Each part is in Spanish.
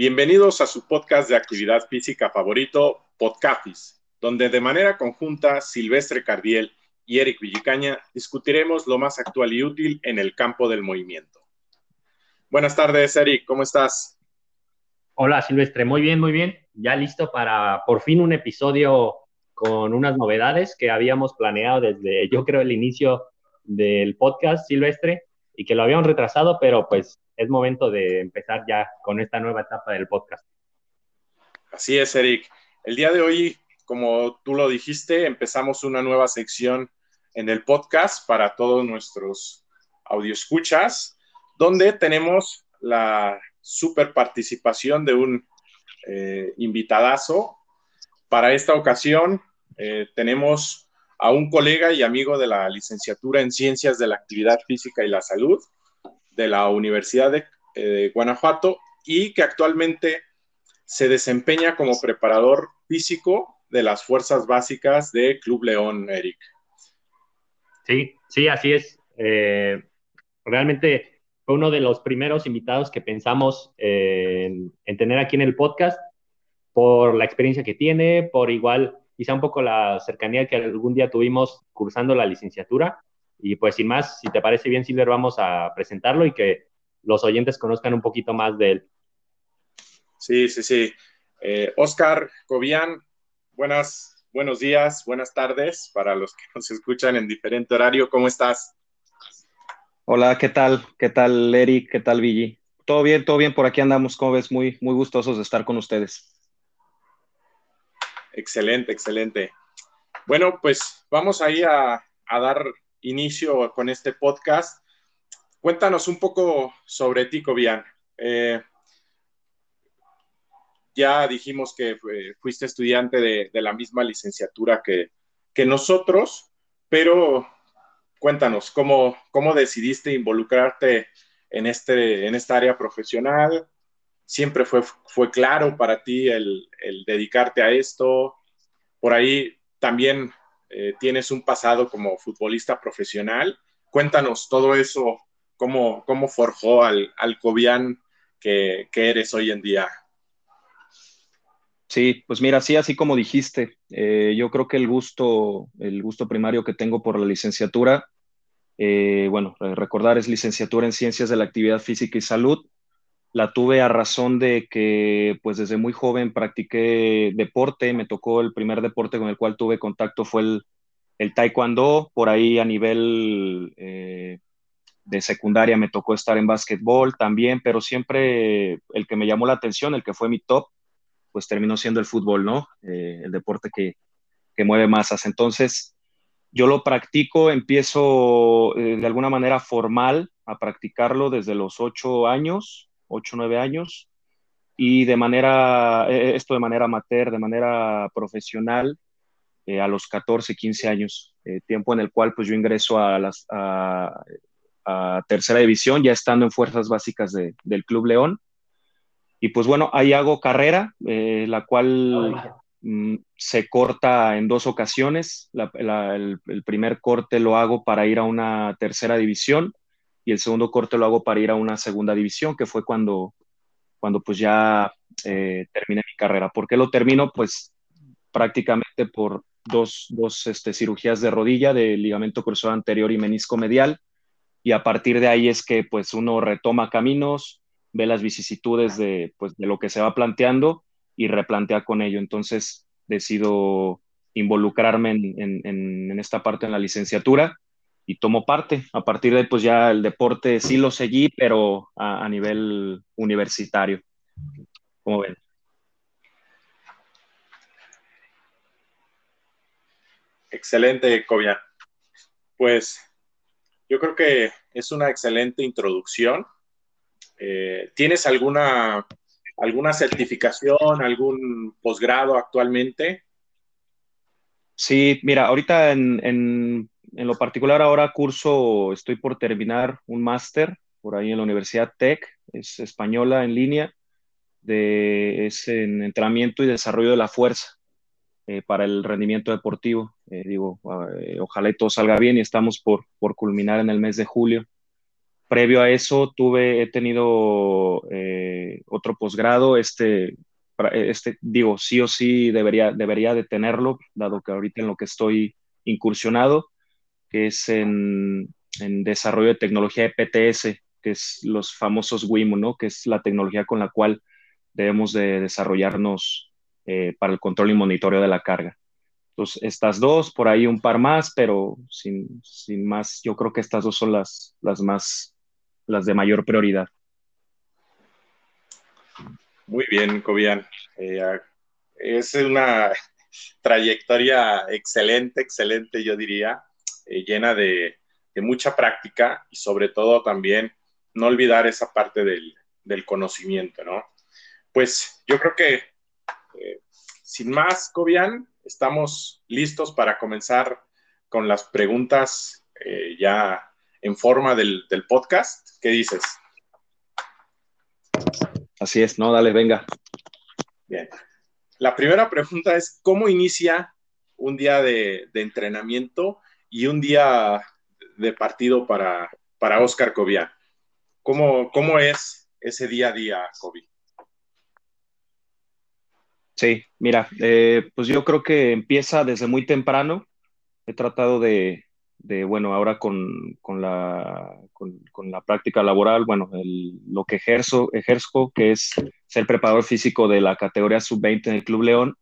Bienvenidos a su podcast de actividad física favorito, Podcafis, donde de manera conjunta Silvestre Cardiel y Eric Villicaña discutiremos lo más actual y útil en el campo del movimiento. Buenas tardes, Eric, ¿cómo estás? Hola, Silvestre, muy bien, muy bien. Ya listo para por fin un episodio con unas novedades que habíamos planeado desde, yo creo, el inicio del podcast, Silvestre, y que lo habíamos retrasado, pero pues es momento de empezar ya con esta nueva etapa del podcast. Así es, Eric. El día de hoy, como tú lo dijiste, empezamos una nueva sección en el podcast para todos nuestros escuchas, donde tenemos la super participación de un eh, invitadazo. Para esta ocasión eh, tenemos a un colega y amigo de la licenciatura en Ciencias de la Actividad Física y la Salud, de la Universidad de eh, Guanajuato y que actualmente se desempeña como preparador físico de las fuerzas básicas de Club León, Eric. Sí, sí, así es. Eh, realmente fue uno de los primeros invitados que pensamos en, tener aquí en el podcast por la experiencia que tiene, por igual quizá un poco la cercanía que algún día tuvimos cursando la licenciatura y pues sin más, si te parece bien, Silver, vamos a presentarlo y que los oyentes conozcan un poquito más de él. Sí, sí, sí. Eh, Oscar Cobian, buenas, buenos días, buenas tardes para los que nos escuchan en diferente horario. ¿Cómo estás? Hola, ¿qué tal? ¿Qué tal, Eric? ¿Qué tal, Villi? Todo bien, todo bien, por aquí andamos, como ves, muy, muy gustosos de estar con ustedes. Excelente, excelente. Bueno, pues vamos ahí a, a dar inicio con este podcast. Cuéntanos un poco sobre ti, Cobian. Eh, ya dijimos que fuiste estudiante de, la misma licenciatura que, nosotros, pero cuéntanos, ¿cómo, ¿cómo, decidiste involucrarte en, este, en esta área profesional? ¿Siempre fue, fue claro para ti el dedicarte a esto? Por ahí también eh, tienes un pasado como futbolista profesional. Cuéntanos todo eso, cómo, cómo forjó al, al Cobian que, eres hoy en día. Sí, pues mira, sí, así como dijiste, eh, yo creo que el gusto, el gusto primario que tengo por la licenciatura, eh, bueno, recordar es licenciatura en Ciencias de la Actividad Física y Salud. La tuve a razón de que, pues desde muy joven practiqué deporte, me tocó el primer deporte con el cual tuve contacto fue el, el taekwondo, por ahí a nivel eh, de secundaria me tocó estar en básquetbol también, pero siempre el que me llamó la atención, el que fue mi top, pues terminó siendo el fútbol, ¿no? Eh, el deporte que, que, mueve masas. Entonces, yo lo practico, empiezo eh, de alguna manera formal a practicarlo desde los ocho años, ocho, nueve años, y de manera, esto de manera amateur, de manera profesional, eh, a los 14, 15 años, eh, tiempo en el cual pues yo ingreso a, las, a, tercera división, ya estando en fuerzas básicas del Club León. Y pues bueno, ahí hago carrera, eh, la cual mm, se corta en dos ocasiones. el, primer corte lo hago para ir a una tercera división y el segundo corte lo hago para ir a una segunda división, que fue cuando, cuando pues ya terminé mi carrera. ¿Por qué lo termino? Pues prácticamente por, dos, dos este, cirugías de rodilla, de ligamento cruzado anterior y menisco medial, y a partir de ahí es que pues uno retoma caminos, ve las vicisitudes de, pues, de lo que se va planteando y replantea con ello. Entonces decido involucrarme en, en, esta parte en la licenciatura y tomo parte. A partir de ahí, pues ya el deporte sí lo seguí, pero a, a nivel universitario. Como ven. Excelente, Cobia. Pues yo creo que es una excelente introducción. Eh, ¿Tienes alguna, alguna certificación, algún posgrado actualmente? Sí, mira, ahorita en, en, lo particular ahora curso, estoy por terminar un máster por ahí en la Universidad Tech, es española en línea, de, es en entrenamiento y desarrollo de la fuerza. Eh, para el rendimiento deportivo. Eh, digo, eh, ojalá todo salga bien y estamos por, por culminar en el mes de julio. Previo a eso tuve, he tenido otro posgrado, este, este, digo, sí o sí debería, debería de tenerlo, dado que ahorita en lo que estoy incursionado, que es en, en desarrollo de tecnología de PTS, que es los famosos WIMO, ¿no? Que es la tecnología con la cual debemos de desarrollarnos eh, para el control y monitoreo de la carga. Entonces, estas dos, por ahí un par más, pero sin, sin más, yo creo que estas dos son las, las más, las de mayor prioridad. Muy bien, Cobian. Eh, es una trayectoria excelente, excelente, yo diría, eh, llena de, de, mucha práctica y sobre todo también no olvidar esa parte del, del conocimiento, ¿no? Pues yo creo que, eh, sin más, Cobian, estamos listos para comenzar con las preguntas eh, ya en forma del, del, podcast. ¿Qué dices? Así es, no, dale, venga. Bien. La primera pregunta es, ¿cómo inicia un día de, de entrenamiento y un día de partido para, para Oscar Cobian? ¿Cómo, ¿Cómo es ese día a día, Kobe? Sí, mira, eh, pues yo creo que empieza desde muy temprano. He tratado de, bueno, ahora con, con, la, con, la práctica laboral, bueno, lo que ejerzo, ejerzo, que es ser preparador físico de la categoría sub-20 en el Club León,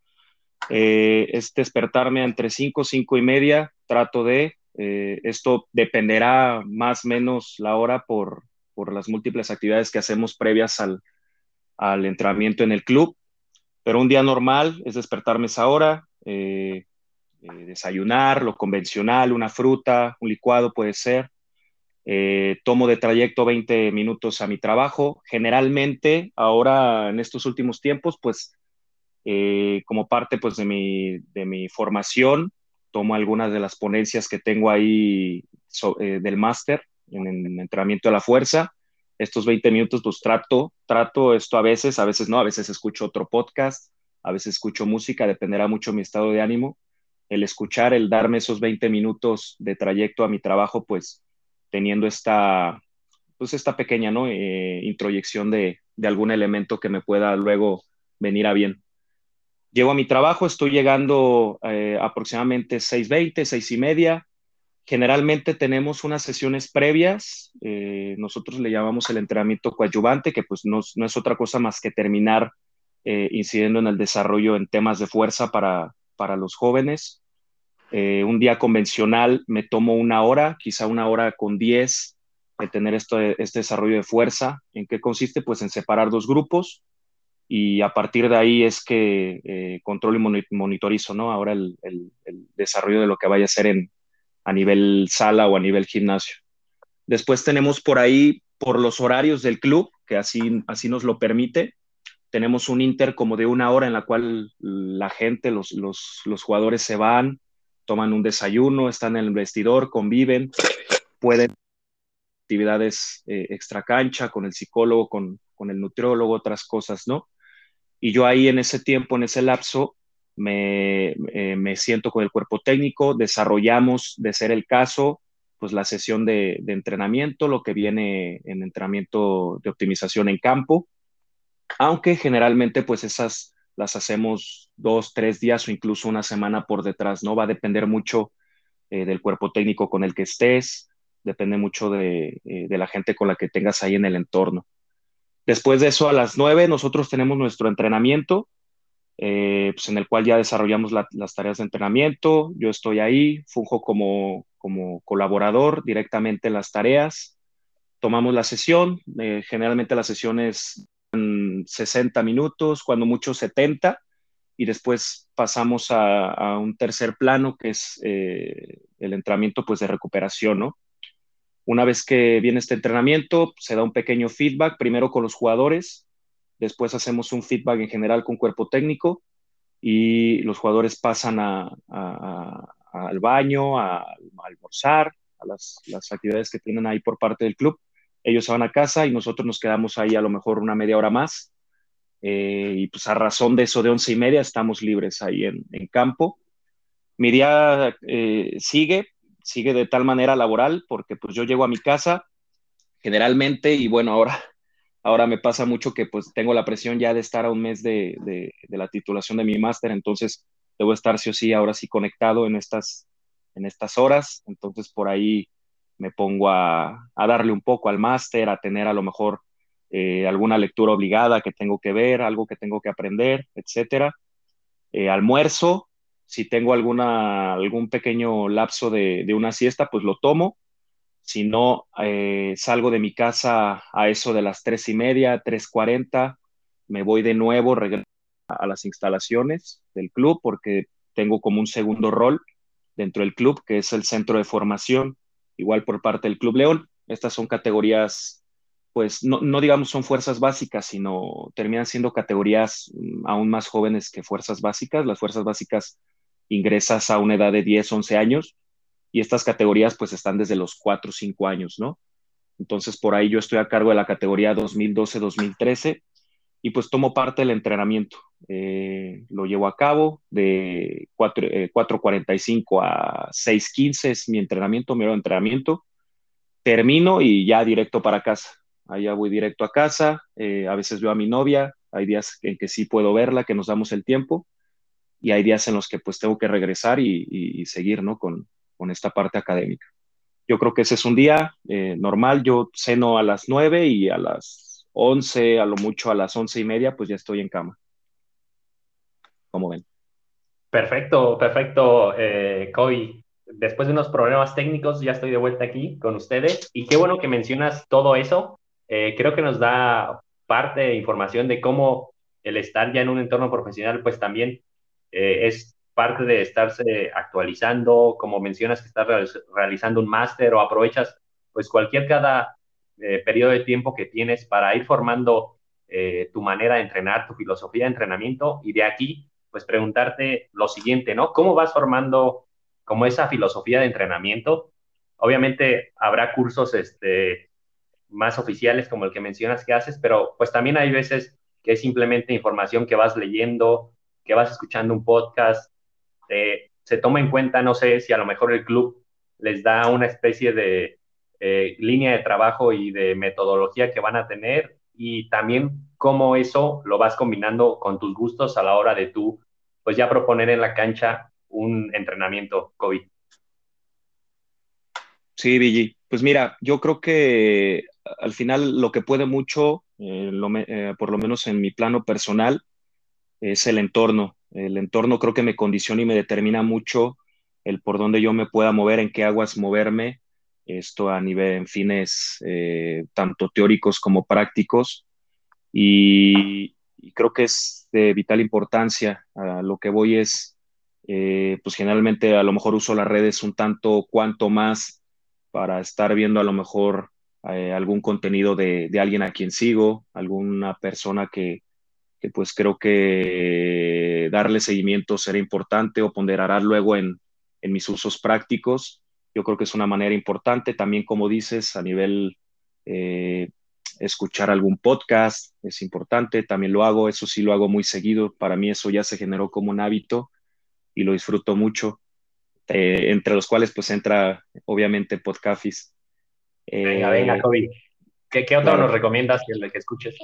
eh, es despertarme entre 5, 5 y media, trato de, eh, esto dependerá más o menos la hora por, por las múltiples actividades que hacemos previas al, al entrenamiento en el club. Pero un día normal es despertarme esa hora, eh, eh, desayunar, lo convencional, una fruta, un licuado puede ser. Eh, tomo de trayecto 20 minutos a mi trabajo. Generalmente, ahora en estos últimos tiempos, pues eh, como parte pues, de, mi, de mi formación, tomo algunas de las ponencias que tengo ahí so, eh, del máster en el entrenamiento de la fuerza. Estos 20 minutos los trato, trato esto a veces, a veces no, a veces escucho otro podcast, a veces escucho música, dependerá mucho mi estado de ánimo. El escuchar, el darme esos 20 minutos de trayecto a mi trabajo, pues teniendo esta, pues esta pequeña ¿no? Eh, introyección de, de algún elemento que me pueda luego venir a bien. Llego a mi trabajo, estoy llegando eh, aproximadamente 6.20, 6 y media, Generalmente tenemos unas sesiones previas, eh, nosotros le llamamos el entrenamiento coadyuvante, que pues no, no es otra cosa más que terminar eh, incidiendo en el desarrollo en temas de fuerza para, para los jóvenes. Eh, un día convencional me tomo una hora, quizá una hora con diez, de tener esto, este desarrollo de fuerza. ¿En qué consiste? Pues en separar dos grupos y a partir de ahí es que eh, controlo y monitorizo, ¿no? Ahora el, el, desarrollo de lo que vaya a ser en, a nivel sala o a nivel gimnasio. Después tenemos por ahí, por los horarios del club, que así, así nos lo permite, tenemos un inter como de una hora en la cual la gente, los, los, los jugadores se van, toman un desayuno, están en el vestidor, conviven, pueden actividades eh, extra con el psicólogo, con, con el nutriólogo, otras cosas, ¿no? Y yo ahí en ese tiempo, en ese lapso, me, eh, me, siento con el cuerpo técnico, desarrollamos, de ser el caso, pues la sesión de, entrenamiento, lo que viene en entrenamiento de optimización en campo, aunque generalmente pues esas las hacemos dos, tres días o incluso una semana por detrás, ¿no? Va a depender mucho eh, del cuerpo técnico con el que estés, depende mucho de, eh, de la gente con la que tengas ahí en el entorno. Después de eso, a las nueve, nosotros tenemos nuestro entrenamiento, eh, pues en el cual ya desarrollamos la, las tareas de entrenamiento. Yo estoy ahí, funjo como, como colaborador directamente en las tareas. Tomamos la sesión, eh, generalmente las sesiones 60 minutos, cuando mucho 70, y después pasamos a, a un tercer plano que es eh, el entrenamiento pues, de recuperación, ¿no? Una vez que viene este entrenamiento, se da un pequeño feedback, primero con los jugadores, después hacemos un feedback en general con cuerpo técnico y los jugadores pasan al baño, a, almorzar, a las, las, actividades que tienen ahí por parte del club. Ellos van a casa y nosotros nos quedamos ahí a lo mejor una media hora más. Eh, y pues a razón de eso de once y media estamos libres ahí en, en campo. Mi día eh, sigue, sigue de tal manera laboral porque pues yo llego a mi casa, generalmente, y bueno, ahora, ahora me pasa mucho que pues tengo la presión ya de estar a un mes de, de, la titulación de mi máster, entonces debo estar sí o sí ahora sí conectado en estas, en estas horas, entonces por ahí me pongo a, a darle un poco al máster, a tener a lo mejor eh, alguna lectura obligada que tengo que ver, algo que tengo que aprender, etcétera. Eh, almuerzo, si tengo alguna, algún pequeño lapso de, de, una siesta, pues lo tomo. Si no, eh, salgo de mi casa a eso de las tres y media, tres cuarenta, me voy de nuevo, a las instalaciones del club porque tengo como un segundo rol dentro del club, que es el centro de formación, igual por parte del Club León. Estas son categorías pues no, no, digamos son fuerzas básicas, sino terminan siendo categorías mm, aún más jóvenes que fuerzas básicas. Las fuerzas básicas ingresas a una edad de 10, 11 años y estas categorías pues están desde los 4 o 5 años, ¿no? Entonces por ahí yo estoy a cargo de la categoría 2012-2013 y pues tomo parte del entrenamiento. Eh, lo llevo a cabo de 4.45 eh, a 6.15 es mi entrenamiento, mi entrenamiento. Termino y ya directo para casa allá voy directo a casa, eh, a veces veo a mi novia, hay días en que sí puedo verla, que nos damos el tiempo, y hay días en los que pues tengo que regresar y, seguir, ¿no? Con, con, esta parte académica. Yo creo que ese es un día eh, normal, yo ceno a las nueve y a las once, a lo mucho a las once y media, pues ya estoy en cama. Como ven. Perfecto, perfecto, eh, Después de unos problemas técnicos, ya estoy de vuelta aquí con ustedes. Y qué bueno que mencionas todo eso, eh, creo que nos da parte de información de cómo el estar ya en un entorno profesional, pues también eh, es parte de estarse actualizando, como mencionas que estás realizando un máster o aprovechas pues cualquier cada eh, periodo de tiempo que tienes para ir formando tu manera de entrenar, tu filosofía de entrenamiento y de aquí pues preguntarte lo siguiente, ¿no? ¿Cómo vas formando como esa filosofía de entrenamiento? Obviamente habrá cursos este, más oficiales como el que mencionas que haces, pero pues también hay veces que es simplemente información que vas leyendo, que vas escuchando un podcast, eh, se toma en cuenta, no sé si a lo mejor el club les da una especie de eh, línea de trabajo y de metodología que van a tener y también cómo eso lo vas combinando con tus gustos a la hora de tú, pues ya proponer en la cancha un entrenamiento COVID. Sí, Vigi. Pues mira, yo creo que al final lo que puede mucho, eh, por lo menos en mi plano personal, es el entorno. El entorno creo que me condiciona y me determina mucho el por dónde yo me pueda mover, en qué aguas moverme, esto a nivel en fines eh, tanto teóricos como prácticos. Y, creo que es de vital importancia. A lo que voy es, pues generalmente a lo mejor uso las redes un tanto cuanto más para estar viendo a lo mejor eh, algún contenido de, de, alguien a quien sigo, alguna persona que, que, pues creo que darle seguimiento será importante o ponderará luego en, en mis usos prácticos. Yo creo que es una manera importante. También, como dices, a nivel eh, escuchar algún podcast es importante. También lo hago, eso sí lo hago muy seguido. Para mí eso ya se generó como un hábito y lo disfruto mucho. Eh, entre los cuales pues entra obviamente Podcafis venga, venga, Kobe. Eh, ¿Qué, qué otro nos recomiendas que, que escuches?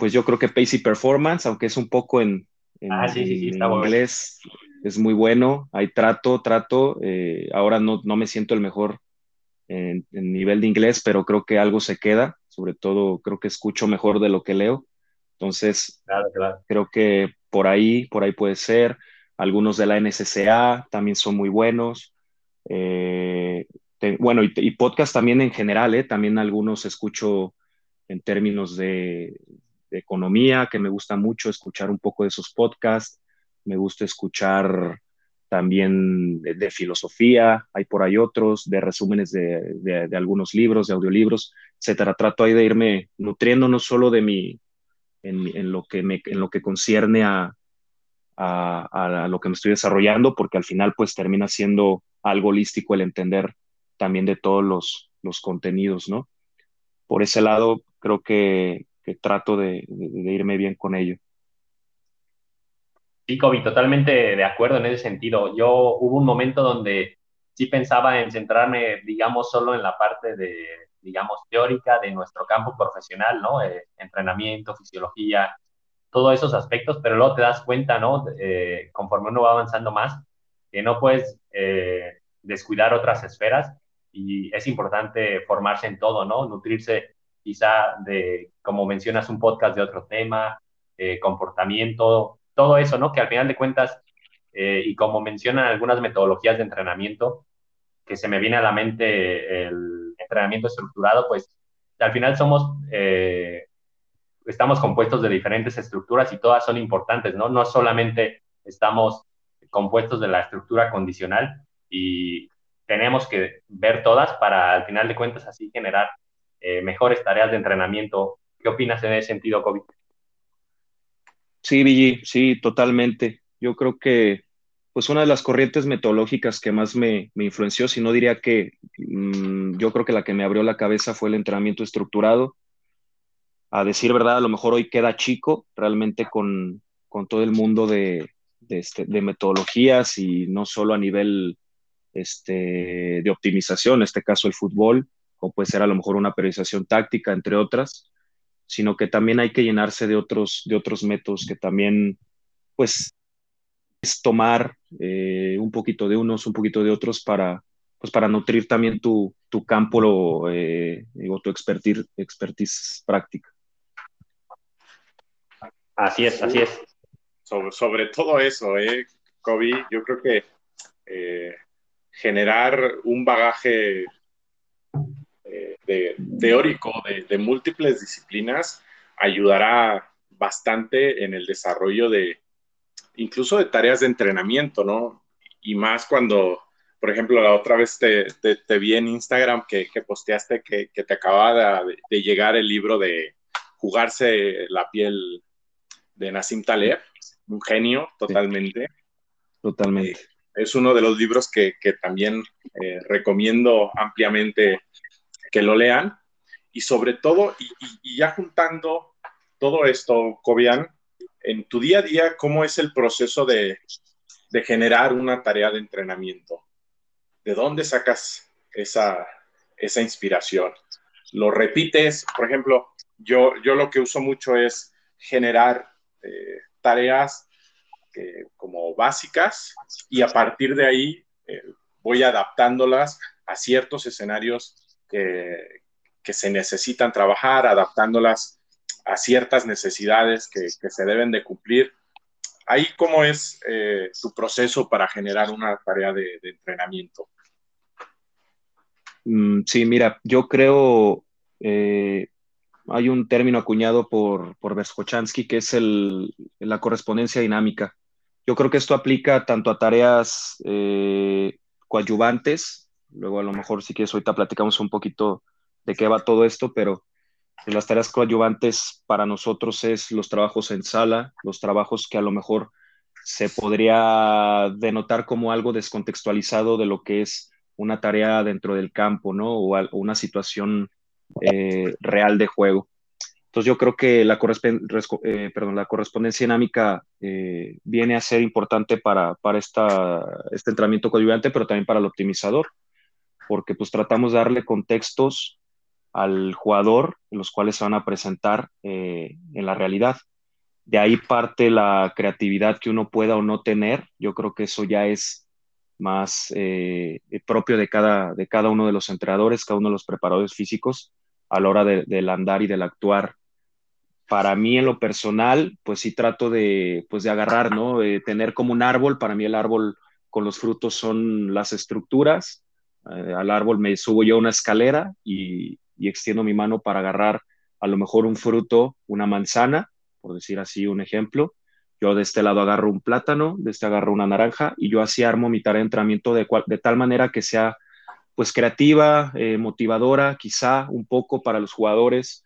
Pues yo creo que Pacey Performance, aunque es un poco en, ah, sí, sí, sí, inglés, es muy bueno. Hay trato, trato. Eh, ahora no, no, me siento el mejor en, en, nivel de inglés, pero creo que algo se queda. Sobre todo, creo que escucho mejor de lo que leo. Entonces, claro, claro. creo que por ahí, por ahí puede ser. Algunos de la NSCA también son muy buenos. Eh, bueno, y, podcast también en general, ¿eh? también algunos escucho en términos de, economía, que me gusta mucho escuchar un poco de esos podcasts, me gusta escuchar también de, filosofía, hay por ahí otros, de resúmenes de, algunos libros, de audiolibros, etcétera. Trato ahí de irme nutriendo no solo de mi, en, lo, que me, en lo que concierne a, a, a, lo que me estoy desarrollando, porque al final pues termina siendo algo holístico el entender también de todos los, los contenidos, ¿no? Por ese lado, creo que, que trato de, de, irme bien con ello. Sí, Kobe, totalmente de acuerdo en ese sentido. Yo hubo un momento donde sí pensaba en centrarme, digamos, solo en la parte de digamos, teórica de nuestro campo profesional, ¿no? Eh, entrenamiento, fisiología, todos esos aspectos, pero luego te das cuenta, ¿no? Eh, conforme uno va avanzando más, que no puedes eh, descuidar otras esferas y es importante formarse en todo, ¿no? Nutrirse quizá de, como mencionas, un podcast de otro tema, comportamiento, todo eso, ¿no? Que al final de cuentas, y como mencionan algunas metodologías de entrenamiento, que se me viene a la mente el entrenamiento estructurado, pues al final somos, eh, estamos compuestos de diferentes estructuras y todas son importantes, ¿no? No solamente estamos compuestos de la estructura condicional y tenemos que ver todas para al final de cuentas así generar eh, mejores tareas de entrenamiento. ¿Qué opinas en ese sentido, COVID? Sí, Vigi, sí, totalmente. Yo creo que pues una de las corrientes metodológicas que más me, influenció, si no diría que mm, yo creo que la que me abrió la cabeza fue el entrenamiento estructurado. A decir verdad, a lo mejor hoy queda chico realmente con, todo el mundo de, este, de, metodologías y no solo a nivel este, de optimización, en este caso el fútbol, o puede ser a lo mejor una periodización táctica, entre otras, sino que también hay que llenarse de otros, de otros métodos que también pues es tomar eh, un poquito de unos, un poquito de otros para, pues para nutrir también tu, tu campo eh, o tu expertise, expertise práctica. Así es, así es. Sobre, sobre todo eso, eh, Kobe, yo creo que eh, generar un bagaje de, teórico de, de múltiples disciplinas ayudará bastante en el desarrollo de, incluso de tareas de entrenamiento, ¿no? Y más cuando, por ejemplo, la otra vez te, te, vi en Instagram que, que posteaste que, que, te acababa de, de, llegar el libro de Jugarse la piel de Nassim Taleb, un genio totalmente. Totalmente. Eh, es uno de los libros que, también eh, recomiendo ampliamente que lo lean. Y sobre todo, y, ya juntando todo esto, Cobian, en tu día a día, ¿cómo es el proceso de, generar una tarea de entrenamiento? ¿De dónde sacas esa, inspiración? ¿Lo repites? Por ejemplo, yo, yo lo que uso mucho es generar eh, tareas eh, como básicas y a partir de ahí eh, voy adaptándolas a ciertos escenarios que, que se necesitan trabajar, adaptándolas a ciertas necesidades que, se deben de cumplir. Ahí, ¿cómo es eh, tu proceso para generar una tarea de, entrenamiento? Mm, sí, mira, yo creo, eh, hay un término acuñado por, por que es el, la correspondencia dinámica. Yo creo que esto aplica tanto a tareas eh, coadyuvantes, luego a lo mejor si quieres ahorita platicamos un poquito de qué va todo esto, pero las tareas coadyuvantes para nosotros es los trabajos en sala, los trabajos que a lo mejor se podría denotar como algo descontextualizado de lo que es una tarea dentro del campo, ¿no? O, una situación eh, real de juego. Entonces yo creo que la, eh, la correspondencia dinámica eh, viene a ser importante para, para esta, este entrenamiento coadyuvante, pero también para el optimizador, porque pues tratamos de darle contextos al jugador, los cuales se van a presentar eh, en la realidad. De ahí parte la creatividad que uno pueda o no tener. Yo creo que eso ya es más eh, propio de cada, de cada uno de los entrenadores, cada uno de los preparadores físicos a la hora del andar y del actuar. Para mí en lo personal, pues sí trato de, pues de agarrar, ¿no? De tener como un árbol. Para mí el árbol con los frutos son las estructuras. Eh, al árbol me subo yo una escalera y, extiendo mi mano para agarrar a lo mejor un fruto, una manzana, por decir así un ejemplo. Yo de este lado agarro un plátano, de este agarro una naranja y yo así armo mi tarea de entrenamiento de tal manera que sea pues creativa, eh, motivadora, quizá un poco para los jugadores,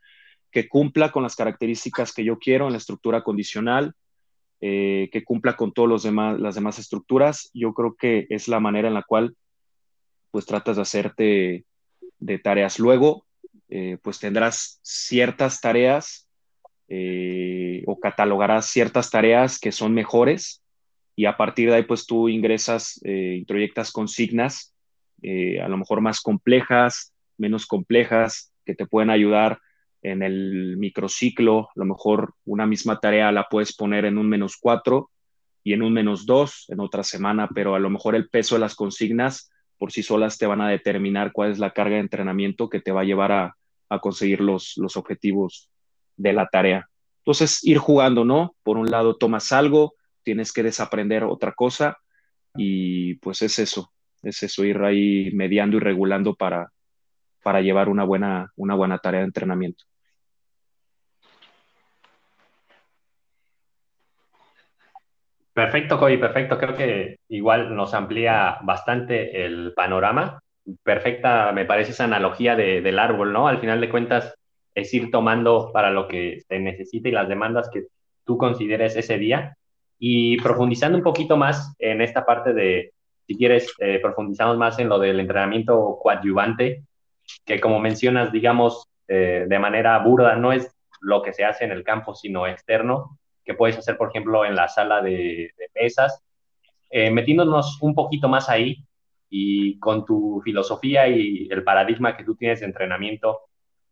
que cumpla con las características que yo quiero en la estructura condicional, eh, que cumpla con todas demás, las demás estructuras. Yo creo que es la manera en la cual pues tratas de hacerte de tareas. Luego, eh, pues tendrás ciertas tareas eh, o catalogarás ciertas tareas que son mejores y a partir de ahí pues tú ingresas, eh, introyectas consignas a lo mejor más complejas, menos complejas, que te pueden ayudar en el microciclo. A lo mejor una misma tarea la puedes poner en un menos cuatro y en un menos dos en otra semana, pero a lo mejor el peso de las consignas por sí solas te van a determinar cuál es la carga de entrenamiento que te va a llevar a, conseguir los, los objetivos de la tarea. Entonces, ir jugando, ¿no? Por un lado tomas algo, tienes que desaprender otra cosa y pues es eso, es eso, ir ahí mediando y regulando para, para llevar una buena, una buena tarea de entrenamiento. Perfecto, Cody, perfecto. Creo que igual nos amplía bastante el panorama. Perfecta, me parece esa analogía del árbol, ¿no? Al final de cuentas, es ir tomando para lo que se necesita y las demandas que tú consideres ese día. Y profundizando un poquito más en esta parte de, si quieres, eh, profundizamos más en lo del entrenamiento coadyuvante, que como mencionas, digamos, eh, de manera burda, no es lo que se hace en el campo, sino externo que puedes hacer, por ejemplo, en la sala de, pesas, eh, metiéndonos un poquito más ahí y con tu filosofía y el paradigma que tú tienes de entrenamiento,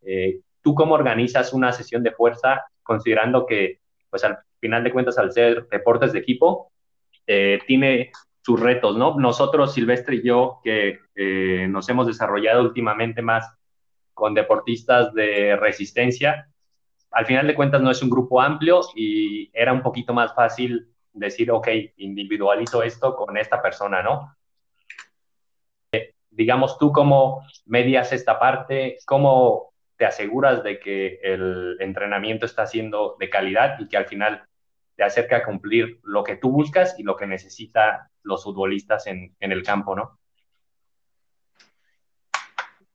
eh, ¿tú cómo organizas una sesión de fuerza considerando que, pues al final de cuentas, al ser deportes de equipo, eh, tiene sus retos, ¿no? Nosotros, Silvestre y yo, que nos hemos desarrollado últimamente más con deportistas de resistencia, al final de cuentas no es un grupo amplio y era un poquito más fácil decir, ok, individualizo esto con esta persona, ¿no? Eh, digamos, tú cómo medias esta parte, cómo te aseguras de que el entrenamiento está siendo de calidad y que al final te acerca a cumplir lo que tú buscas y lo que necesitan los futbolistas en, el campo, ¿no?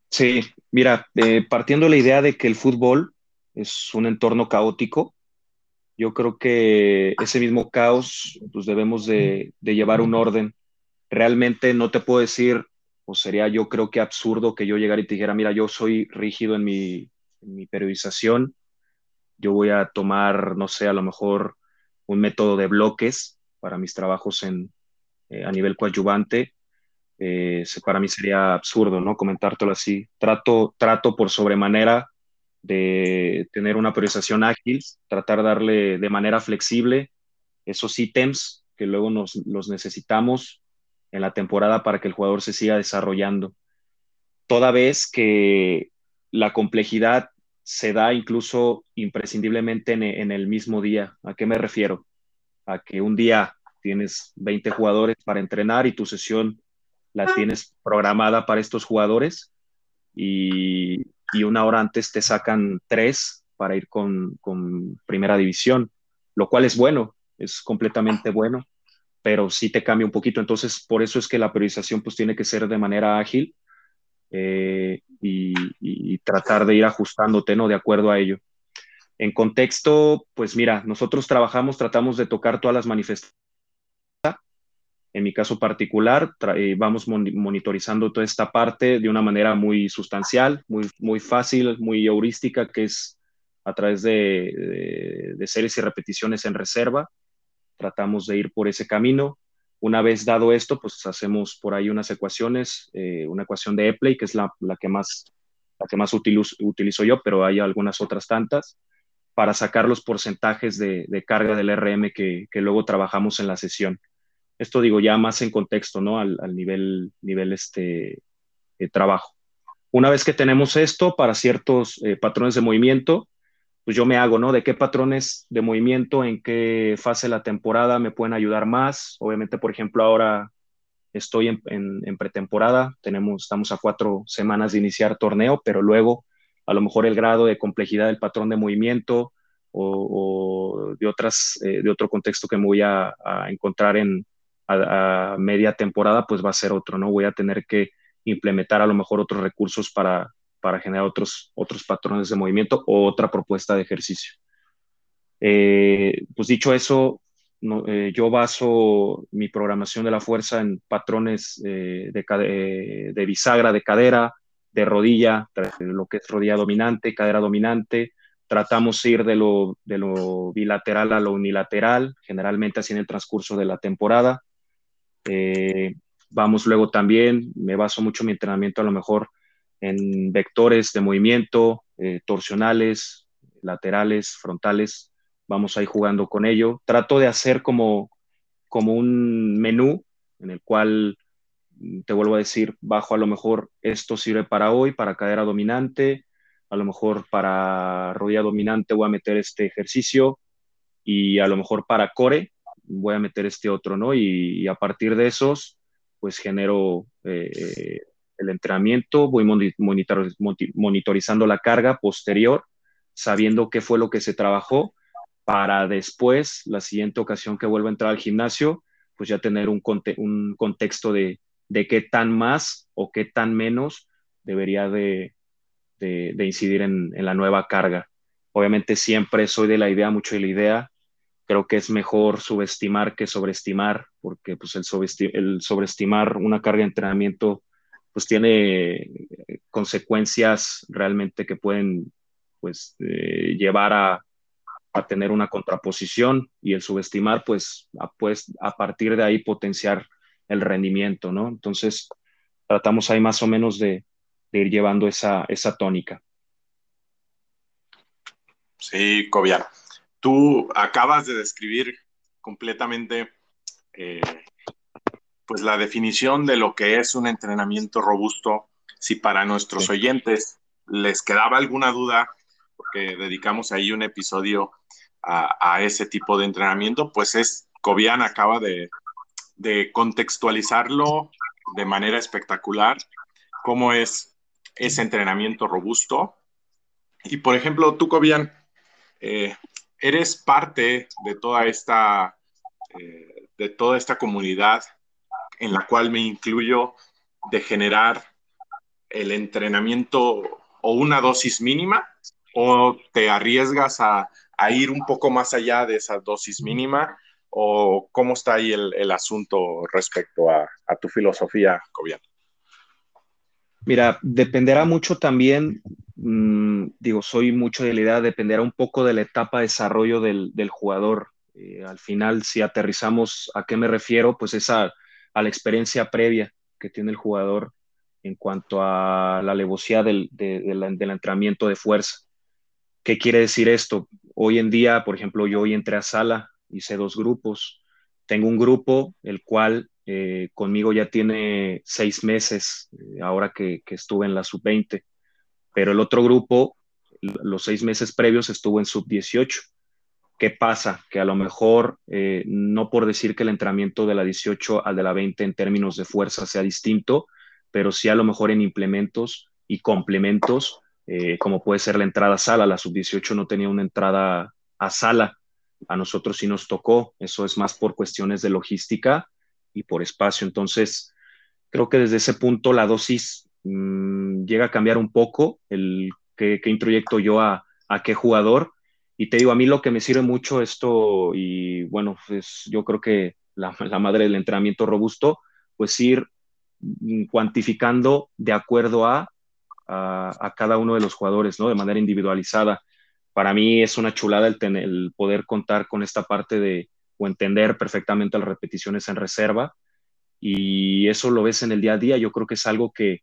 Sí, mira, eh, partiendo la idea de que el fútbol es un entorno caótico. Yo creo que ese mismo caos, pues debemos de, llevar un orden. Realmente no te puedo decir, o sería yo creo que absurdo que yo llegara y te dijera, mira, yo soy rígido en mi, periodización, yo voy a tomar, no sé, a lo mejor un método de bloques para mis trabajos en, eh, a nivel coadyuvante. Eh, para mí sería absurdo, ¿no? Comentártelo así. Trato, trato por sobremanera de tener una priorización ágil, tratar de darle de manera flexible esos ítems que luego nos, los necesitamos en la temporada para que el jugador se siga desarrollando. Toda vez que la complejidad se da incluso imprescindiblemente en, en, el mismo día. ¿A qué me refiero? A que un día tienes 20 jugadores para entrenar y tu sesión la tienes programada para estos jugadores y y una hora antes te sacan tres para ir con, primera división, lo cual es bueno, es completamente bueno, pero sí te cambia un poquito. Entonces, por eso es que la priorización pues tiene que ser de manera ágil eh, y, tratar de ir ajustándote, ¿no? De acuerdo a ello. En contexto, pues mira, nosotros trabajamos, tratamos de tocar todas las manifestaciones en mi caso particular, eh, vamos monitorizando toda esta parte de una manera muy sustancial, muy, muy fácil, muy heurística, que es a través de, series y repeticiones en reserva. Tratamos de ir por ese camino. Una vez dado esto, pues hacemos por ahí unas ecuaciones, eh, una ecuación de Epley, que es la, que más, la que más utilizo, yo, pero hay algunas otras tantas, para sacar los porcentajes de, carga del RM que, que luego trabajamos en la sesión. Esto digo ya más en contexto, ¿no? Al, nivel, nivel este, de trabajo. Una vez que tenemos esto para ciertos eh, patrones de movimiento, pues yo me hago, ¿no? De qué patrones de movimiento, en qué fase de la temporada me pueden ayudar más. Obviamente, por ejemplo, ahora estoy en, pretemporada, tenemos, estamos a cuatro semanas de iniciar torneo, pero luego a lo mejor el grado de complejidad del patrón de movimiento o, de, otras, eh, de otro contexto que me voy a encontrar en, a, media temporada, pues va a ser otro, ¿no? Voy a tener que implementar a lo mejor otros recursos para, para generar otros, otros patrones de movimiento o otra propuesta de ejercicio. Eh, pues dicho eso, eh, yo baso mi programación de la fuerza en patrones eh, de, de, bisagra, de cadera, de rodilla, lo que es rodilla dominante, cadera dominante. Tratamos ir de lo, de lo bilateral a lo unilateral, generalmente así en el transcurso de la temporada. Eh, vamos luego también, me baso mucho mi entrenamiento a lo mejor en vectores de movimiento, eh, torsionales, laterales, frontales. Vamos ahí jugando con ello. Trato de hacer como, como un menú en el cual, mm, te vuelvo a decir, bajo a lo mejor esto sirve para hoy, para cadera dominante, a lo mejor para rodilla dominante voy a meter este ejercicio y a lo mejor para core voy a meter este otro, ¿no? Y, a partir de esos, pues genero eh, el entrenamiento, voy monitorizando la carga posterior, sabiendo qué fue lo que se trabajó para después, la siguiente ocasión que vuelva a entrar al gimnasio, pues ya tener un, un contexto de, de, qué tan más o qué tan menos debería de, de, incidir en, en, la nueva carga. Obviamente siempre soy de la idea, mucho de la idea, creo que es mejor subestimar que sobreestimar, porque pues el, sobreestimar una carga de entrenamiento pues tiene eh, consecuencias realmente que pueden pues eh, llevar a, tener una contraposición y el subestimar pues a, pues a partir de ahí potenciar el rendimiento, ¿no? Entonces tratamos ahí más o menos de, ir llevando esa, esa tónica. Sí, Cobian. Tú acabas de describir completamente eh, pues la definición de lo que es un entrenamiento robusto, si para nuestros oyentes les quedaba alguna duda, porque dedicamos ahí un episodio a, ese tipo de entrenamiento, pues es, Cobian acaba de, contextualizarlo de manera espectacular, cómo es ese entrenamiento robusto. Y por ejemplo, tú, Cobian, eh, eres parte de toda esta, eh, de toda esta comunidad en la cual me incluyo de generar el entrenamiento o una dosis mínima o te arriesgas a, ir un poco más allá de esa dosis mínima o cómo está ahí el, asunto respecto a, tu filosofía, Cobian? Mira, dependerá mucho también, mm, digo, soy mucho de la idea, dependerá un poco de la etapa de desarrollo del, jugador. Eh, al final, si aterrizamos a qué me refiero, pues esa a la experiencia previa que tiene el jugador en cuanto a la alevosía del, del, entrenamiento de fuerza. ¿Qué quiere decir esto? Hoy en día, por ejemplo, yo hoy entré a sala, hice dos grupos. Tengo un grupo, el cual eh, conmigo ya tiene seis meses, eh, ahora que, que, estuve en la sub-20, pero el otro grupo, los seis meses previos, estuvo en sub-18. ¿Qué pasa? Que a lo mejor, eh, no por decir que el entrenamiento de la 18 al de la 20 en términos de fuerza sea distinto, pero sí a lo mejor en implementos y complementos, eh, como puede ser la entrada a sala. La sub-18 no tenía una entrada a sala. A nosotros sí nos tocó. Eso es más por cuestiones de logística y por espacio. Entonces, creo que desde ese punto la dosis mm, llega a cambiar un poco el qué, qué introyecto yo a, a qué jugador y te digo, a mí lo que me sirve mucho esto, y bueno, pues yo creo que la, madre del entrenamiento robusto, pues ir cuantificando de acuerdo a, a, cada uno de los jugadores, ¿no? De manera individualizada. Para mí es una chulada el, tener, el poder contar con esta parte de, o entender perfectamente las repeticiones en reserva. Y eso lo ves en el día a día. Yo creo que es algo que,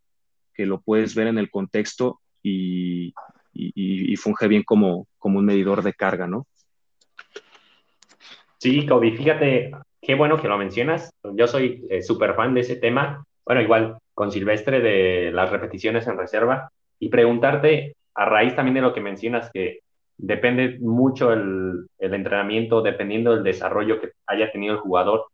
que lo puedes ver en el contexto y, y, funge bien como, como un medidor de carga, ¿no? Sí, Kobe, fíjate, qué bueno que lo mencionas. Yo soy eh, súper fan de ese tema. Bueno, igual con Silvestre de las repeticiones en reserva y preguntarte a raíz también de lo que mencionas que depende mucho el, el, entrenamiento dependiendo del desarrollo que haya tenido el jugador.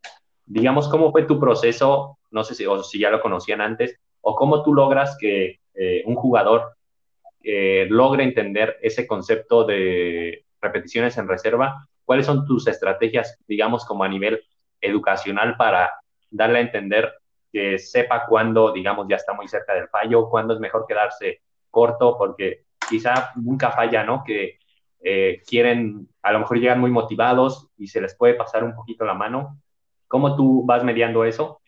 Digamos, ¿cómo fue tu proceso? No sé si, o si ya lo conocían antes, o cómo tú logras que eh, un jugador eh, logre entender ese concepto de repeticiones en reserva, ¿cuáles son tus estrategias, digamos, como a nivel educacional para darle a entender que sepa cuándo, digamos, ya está muy cerca del fallo, cuándo es mejor quedarse corto, porque quizá nunca falla, ¿no? Que eh, quieren, a lo mejor llegan muy motivados y se les puede pasar un poquito la mano. ¿Cómo tú vas mediando eso?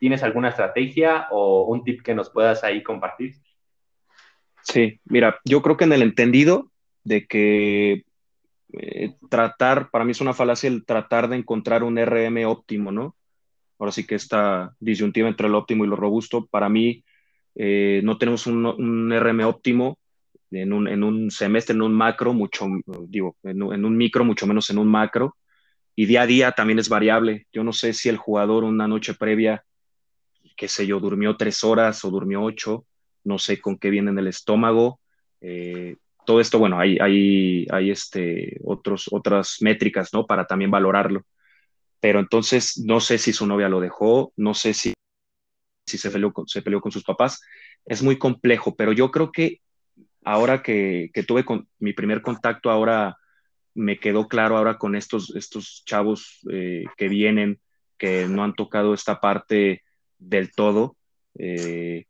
¿Tienes alguna estrategia o un tip que nos puedas ahí compartir? Sí, mira, yo creo que en el entendido de que eh, tratar, para mí es una falacia el tratar de encontrar un RM óptimo, ¿no? Ahora sí que esta disyuntiva entre el óptimo y lo robusto, para mí eh, no tenemos un, un, RM óptimo en un, en un, semestre, en un macro, mucho, digo, en un, micro, mucho menos en un macro. Y día a día también es variable. Yo no sé si el jugador una noche previa, qué sé yo, durmió tres horas o durmió ocho, no sé con qué viene en el estómago. Eh, todo esto, bueno, hay, hay, hay este, otros, otras métricas, ¿no? Para también valorarlo. Pero entonces, no sé si su novia lo dejó, no sé si, si se, peleó se peleó con sus papás. Es muy complejo, pero yo creo que ahora que, que tuve con, mi primer contacto, ahora me quedó claro ahora con estos, estos chavos eh, que vienen, que no han tocado esta parte del todo. Eh,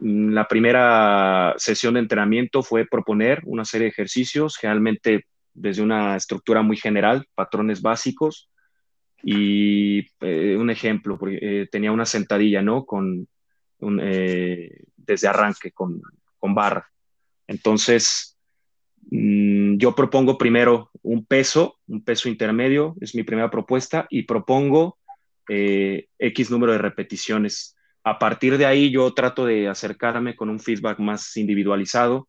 la primera sesión de entrenamiento fue proponer una serie de ejercicios, generalmente desde una estructura muy general, patrones básicos. Y eh, un ejemplo, eh, tenía una sentadilla, ¿no? Con desde arranque, con, con barra. Entonces, mm, yo propongo primero un peso, un peso intermedio, es mi primera propuesta, y propongo X número de repeticiones a partir de ahí yo trato de acercarme con un feedback más individualizado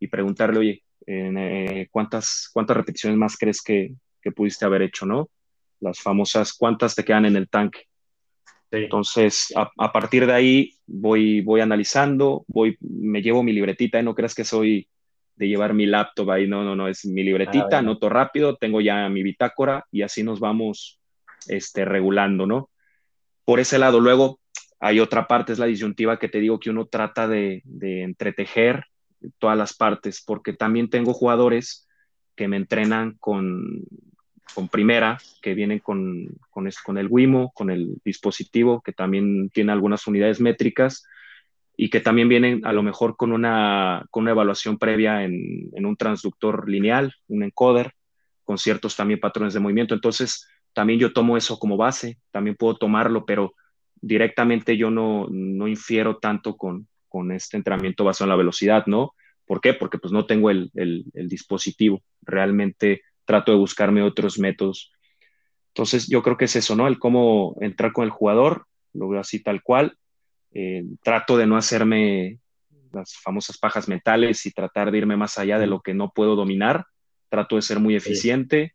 y preguntarle, oye, eh, ¿cuántas, ¿cuántas repeticiones más crees que, que, pudiste haber hecho, no? Las famosas, ¿cuántas te quedan en el tanque? Entonces, a, partir de ahí voy, voy analizando, voy, me llevo mi libretita, ¿eh? no creas que soy de llevar mi laptop ahí, no, no, no, es mi libretita, ah, noto rápido, tengo ya mi bitácora y así nos vamos este, regulando, ¿no? Por ese lado, luego hay otra parte, es la disyuntiva que te digo que uno trata de, entretejer todas las partes, porque también tengo jugadores que me entrenan con, con primera, que vienen con, con, con, el Wimo, con el dispositivo, que también tiene algunas unidades métricas y que también vienen a lo mejor con una, con una evaluación previa en, en, un transductor lineal, un encoder, con ciertos también patrones de movimiento. Entonces, también yo tomo eso como base, también puedo tomarlo, pero directamente yo no, no infiero tanto con, con, este entrenamiento basado en la velocidad, ¿no? ¿Por qué? Porque pues no tengo el, el, dispositivo. Realmente trato de buscarme otros métodos. Entonces yo creo que es eso, ¿no? El cómo entrar con el jugador, lo veo así tal cual. Eh, trato de no hacerme las famosas pajas mentales y tratar de irme más allá de lo que no puedo dominar. Trato de ser muy eficiente.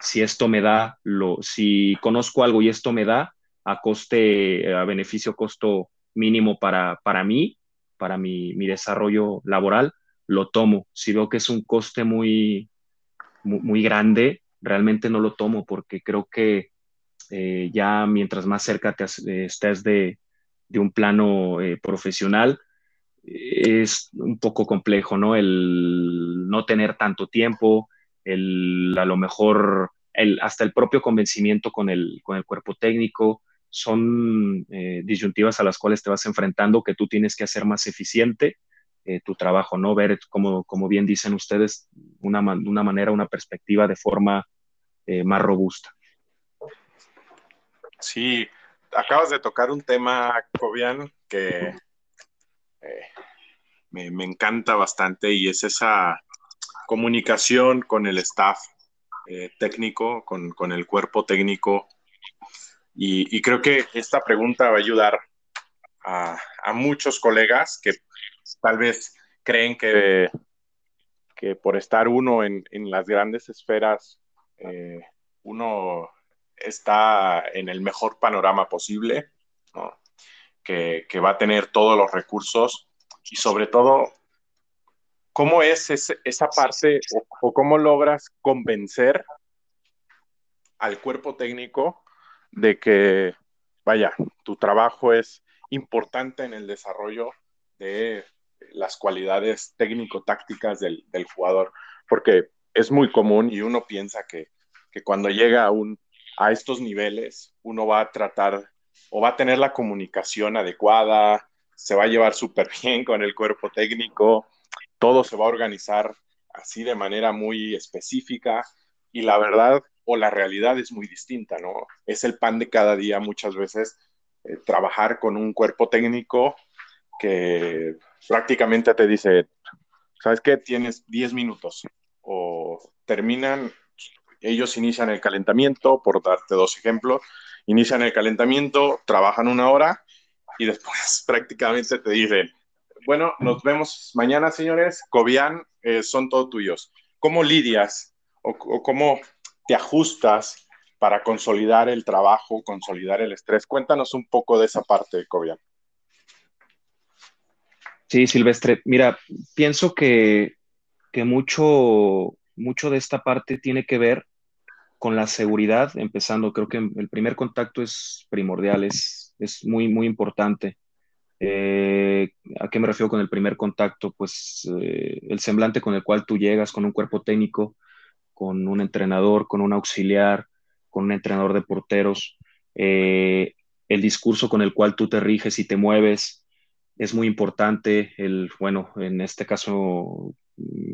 Si esto me da, lo, si conozco algo y esto me da, a coste, a beneficio costo mínimo para, para mí, para mi, mi, desarrollo laboral, lo tomo. Si veo que es un coste muy, muy, grande, realmente no lo tomo porque creo que eh, ya mientras más cerca te estés de, de, un plano eh, profesional, es un poco complejo, ¿no? El no tener tanto tiempo, a lo mejor hasta el propio convencimiento con el, con el cuerpo técnico, son eh, disyuntivas a las cuales te vas enfrentando que tú tienes que hacer más eficiente eh, tu trabajo, ¿no? Ver, como, bien dicen ustedes, una, una manera, una perspectiva de forma eh, más robusta. Sí, acabas de tocar un tema, Cobian, que me, me, encanta bastante y es esa comunicación con el staff técnico, con, con el cuerpo técnico. Y, creo que esta pregunta va a ayudar a, muchos colegas que tal vez creen que, que por estar uno en, las grandes esferas, eh, uno está en el mejor panorama posible, que, va a tener todos los recursos y sobre todo, ¿cómo es esa parte o, cómo logras convencer al cuerpo técnico de que, vaya, tu trabajo es importante en el desarrollo de las cualidades técnico-tácticas del, jugador, porque es muy común y uno piensa que, cuando llega a, un, a estos niveles, uno va a tratar o va a tener la comunicación adecuada, se va a llevar súper bien con el cuerpo técnico, todo se va a organizar así de manera muy específica y la verdad o la realidad es muy distinta, ¿no? Es el pan de cada día muchas veces eh, trabajar con un cuerpo técnico que prácticamente te dice, ¿sabes qué? Tienes 10 minutos o terminan, ellos inician el calentamiento, por darte dos ejemplos, inician el calentamiento, trabajan una hora y después prácticamente te dicen, bueno, nos vemos mañana, señores, Cobian, eh, son todos tuyos. ¿Cómo lidias o, cómo te ajustas para consolidar el trabajo, consolidar el estrés? Cuéntanos un poco de esa parte, Cobian. Sí, Silvestre. Mira, pienso que, mucho, mucho de esta parte tiene que ver con la seguridad, empezando, creo que el primer contacto es primordial, es, es muy, muy importante. Eh, ¿A qué me refiero con el primer contacto? Pues eh, el semblante con el cual tú llegas con un cuerpo técnico, con un entrenador, con un auxiliar, con un entrenador de porteros, eh, el discurso con el cual tú te riges y te mueves, es muy importante el, bueno, en este caso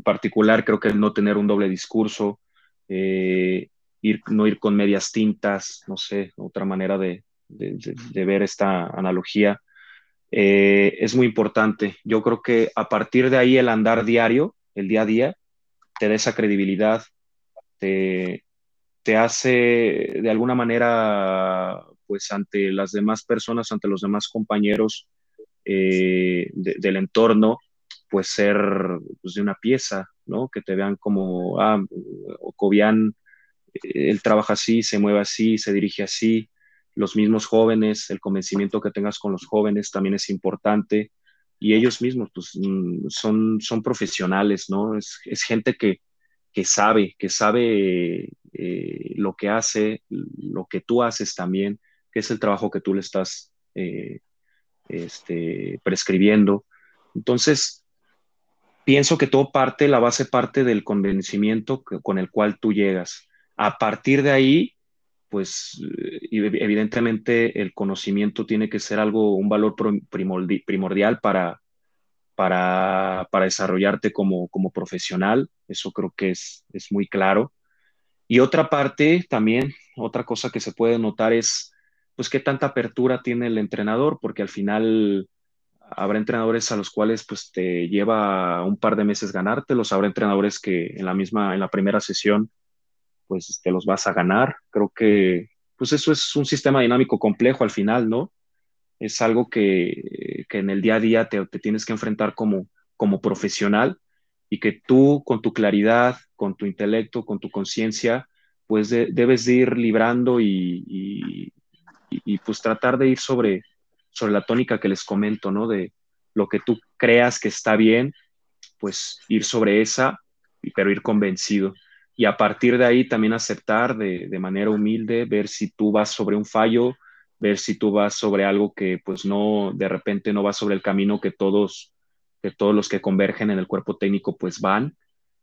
particular, creo que no tener un doble discurso, eh, ir, no ir con medias tintas, no sé, otra manera de, ver esta analogía, eh, es muy importante. Yo creo que a partir de ahí el andar diario, el día a día, te da esa credibilidad, te, te hace de alguna manera, pues ante las demás personas, ante los demás compañeros, eh, del entorno, pues ser pues, de una pieza, ¿no? Que te vean como, ah, Cobian, eh, él trabaja así, se mueve así, se dirige así. Los mismos jóvenes, el convencimiento que tengas con los jóvenes también es importante. Y ellos mismos, pues, mm, son, son profesionales, ¿no? Es, gente que, que sabe, que sabe eh, lo que hace, lo que tú haces también, que es el trabajo que tú le estás este, prescribiendo. Entonces, pienso que todo parte, la base parte del convencimiento con el cual tú llegas. A partir de ahí, pues evidentemente el conocimiento tiene que ser algo, un valor primordial para, para, desarrollarte como, como, profesional. Eso creo que es, es muy claro. Y otra parte también, otra cosa que se puede notar es pues qué tanta apertura tiene el entrenador, porque al final habrá entrenadores a los cuales pues te lleva un par de meses ganártelos, habrá entrenadores que en la misma, en la primera sesión pues te los vas a ganar. Creo que pues eso es un sistema dinámico complejo al final, ¿no? Es algo que, en el día a día te, tienes que enfrentar como, como profesional y que tú con tu claridad, con tu intelecto, con tu conciencia, pues debes de ir librando y, y, pues tratar de ir sobre, sobre la tónica que les comento, ¿no? De lo que tú creas que está bien, pues ir sobre esa, pero ir convencido. Y a partir de ahí también aceptar de, de manera humilde, ver si tú vas sobre un fallo, ver si tú vas sobre algo que pues no, de repente no va sobre el camino que todos, que todos los que convergen en el cuerpo técnico pues van.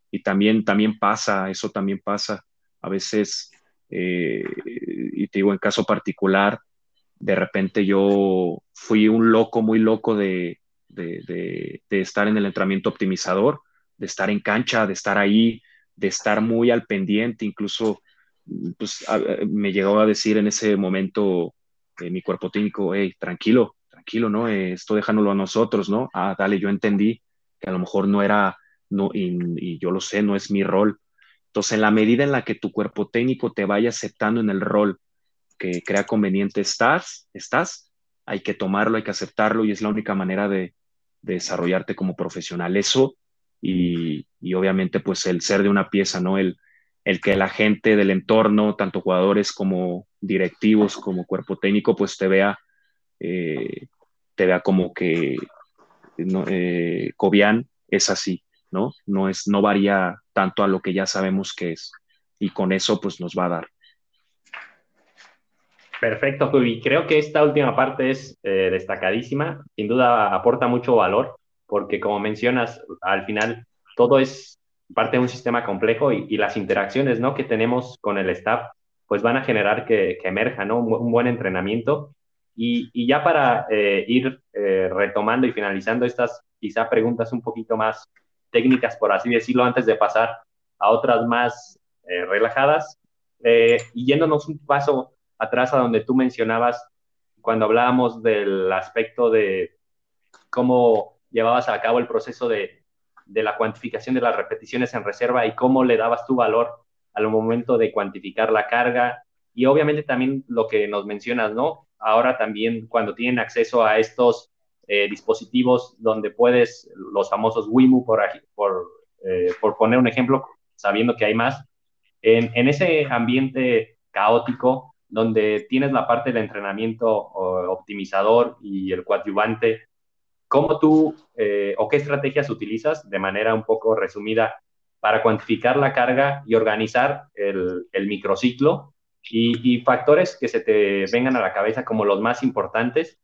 Y también, también pasa, eso también pasa. A veces eh, y te digo, en caso particular, de repente yo fui un loco, muy loco de, de, estar en el entrenamiento optimizador, de estar en cancha, de estar ahí, de estar muy al pendiente, incluso pues, me llegó a decir en ese momento eh, mi cuerpo técnico, hey, tranquilo, tranquilo, ¿no? Eh, esto déjanoslo a nosotros, ¿no? Ah, dale, yo entendí que a lo mejor no era, no, y, y yo lo sé, no es mi rol, entonces, en la medida en la que tu cuerpo técnico te vaya aceptando en el rol que crea conveniente estás, estás, hay que tomarlo, hay que aceptarlo y es la única manera de, desarrollarte como profesional. Eso y, obviamente pues el ser de una pieza, ¿no? El, el que la gente del entorno, tanto jugadores como directivos, como cuerpo técnico, pues te vea, eh, te vea como que no, eh, Cobian es así, ¿no? No, es, no varía tanto a lo que ya sabemos que es. Y con eso, pues nos va a dar. Perfecto, y creo que esta última parte es eh, destacadísima. Sin duda aporta mucho valor, porque como mencionas, al final todo es parte de un sistema complejo y, las interacciones ¿no? que tenemos con el staff pues van a generar que, emerja ¿no? un, buen entrenamiento. Y, ya para eh, ir eh, retomando y finalizando estas quizá preguntas un poquito más técnicas, por así decirlo, antes de pasar a otras más eh, relajadas. Eh, y yéndonos un paso atrás a donde tú mencionabas cuando hablábamos del aspecto de cómo llevabas a cabo el proceso de, de la cuantificación de las repeticiones en reserva y cómo le dabas tu valor al momento de cuantificar la carga y obviamente también lo que nos mencionas, ¿no? ahora también cuando tienen acceso a estos eh, dispositivos donde puedes, los famosos WIMU, por, por, eh, por poner un ejemplo, sabiendo que hay más, en, en, ese ambiente caótico donde tienes la parte del entrenamiento optimizador y el coadyuvante, ¿cómo tú eh, o qué estrategias utilizas de manera un poco resumida para cuantificar la carga y organizar el, el microciclo y, y, factores que se te vengan a la cabeza como los más importantes.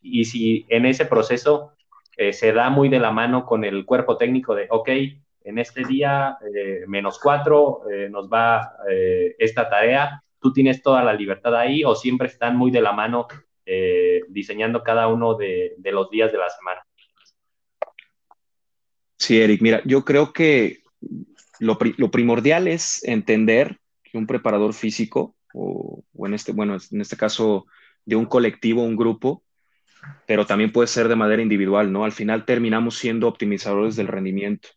Y si en ese proceso eh, se da muy de la mano con el cuerpo técnico de, ok, en este día eh, menos cuatro eh, nos va esta tarea, tú tienes toda la libertad ahí o siempre están muy de la mano diseñando cada uno de, los días de la semana. Sí, Eric, mira, yo creo que lo, lo primordial es entender que un preparador físico o, o, en este, bueno, en este caso de un colectivo, un grupo, pero también puede ser de manera individual, ¿no? Al final terminamos siendo optimizadores del rendimiento.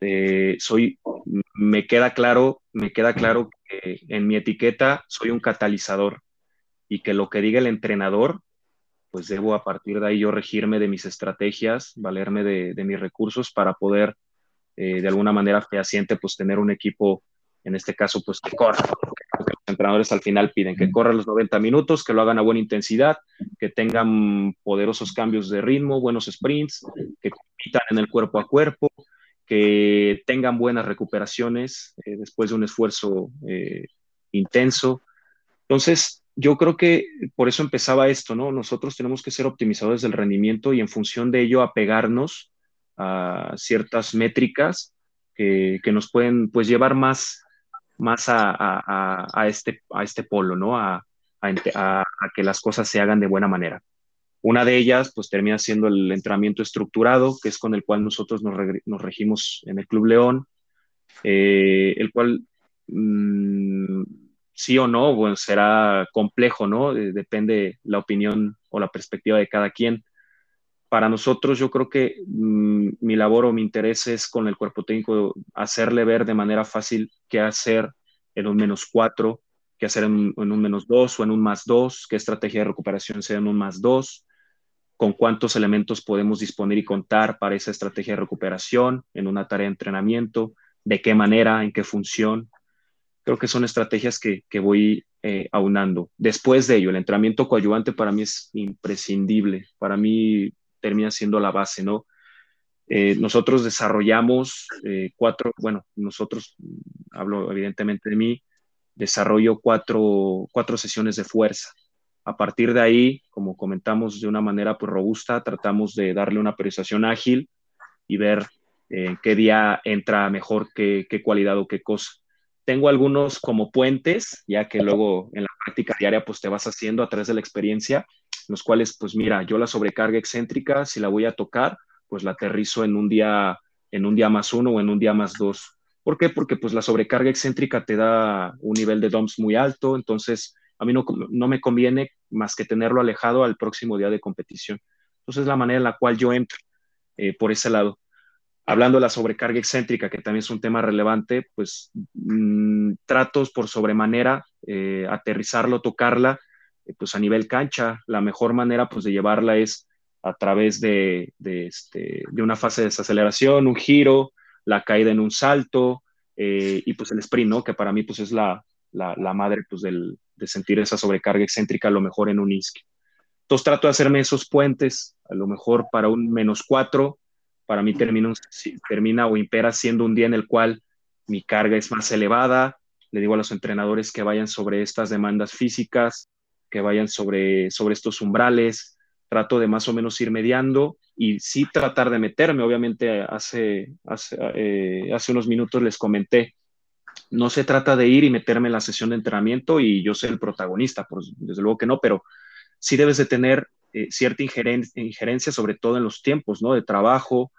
Eh, soy, me queda claro, me queda claro que en mi etiqueta soy un catalizador y que lo que diga el entrenador, pues debo a partir de ahí yo regirme de mis estrategias, valerme de, mis recursos para poder eh, de alguna manera fehaciente pues tener un equipo, en este caso pues que corra, entrenadores al final piden que corran los 90 minutos, que lo hagan a buena intensidad, que tengan poderosos cambios de ritmo, buenos sprints, que compitan en el cuerpo a cuerpo, que tengan buenas recuperaciones eh, después de un esfuerzo eh, intenso. Entonces, yo creo que por eso empezaba esto, ¿no? Nosotros tenemos que ser optimizadores del rendimiento y en función de ello apegarnos a ciertas métricas que, que nos pueden pues llevar más más a, a, a, este, a este polo, ¿no? A, a, que las cosas se hagan de buena manera. Una de ellas, pues termina siendo el entrenamiento estructurado, que es con el cual nosotros nos, nos regimos en el Club León, eh, el cual mmm, sí o no, bueno, será complejo, ¿no? depende la opinión o la perspectiva de cada quien para nosotros yo creo que mmm, mi labor o mi interés es con el cuerpo técnico hacerle ver de manera fácil qué hacer en un menos cuatro, qué hacer en, en, un menos dos o en un más dos, qué estrategia de recuperación sea en un más dos, con cuántos elementos podemos disponer y contar para esa estrategia de recuperación en una tarea de entrenamiento, de qué manera, en qué función. Creo que son estrategias que, que voy eh, aunando. Después de ello, el entrenamiento coadyuvante para mí es imprescindible. Para mí termina siendo la base, ¿no? Eh, nosotros desarrollamos eh, cuatro, bueno, nosotros, hablo evidentemente de mí, desarrollo cuatro, cuatro sesiones de fuerza. A partir de ahí, como comentamos de una manera pues, robusta, tratamos de darle una periodización ágil y ver eh, qué día entra mejor, qué, qué cualidad o qué cosa. Tengo algunos como puentes, ya que luego en la práctica diaria pues te vas haciendo a través de la experiencia, los cuales, pues mira, yo la sobrecarga excéntrica, si la voy a tocar, pues la aterrizo en un día, en un día más uno o en un día más dos. ¿Por qué? Porque pues la sobrecarga excéntrica te da un nivel de DOMS muy alto, entonces a mí no, no me conviene más que tenerlo alejado al próximo día de competición. Entonces la manera en la cual yo entro eh, por ese lado. Hablando de la sobrecarga excéntrica, que también es un tema relevante, pues mmm, tratos por sobremanera, eh, aterrizarlo, tocarla, eh, pues a nivel cancha, la mejor manera pues de llevarla es a través de, de, este, de una fase de desaceleración, un giro, la caída en un salto eh, y pues el sprint, ¿no? Que para mí pues es la, la, madre pues del, de sentir esa sobrecarga excéntrica a lo mejor en un isque. Entonces trato de hacerme esos puentes, a lo mejor para un menos cuatro, para mí termina, o impera siendo un día en el cual mi carga es más elevada, le digo a los entrenadores que vayan sobre estas demandas físicas, que vayan sobre, sobre estos umbrales, trato de más o menos ir mediando y sí tratar de meterme. Obviamente hace, hace, eh, hace unos minutos les comenté, no se trata de ir y meterme en la sesión de entrenamiento y yo ser el protagonista, pues desde luego que no, pero sí debes de tener eh, cierta injerencia, sobre todo en los tiempos, ¿no? De trabajo,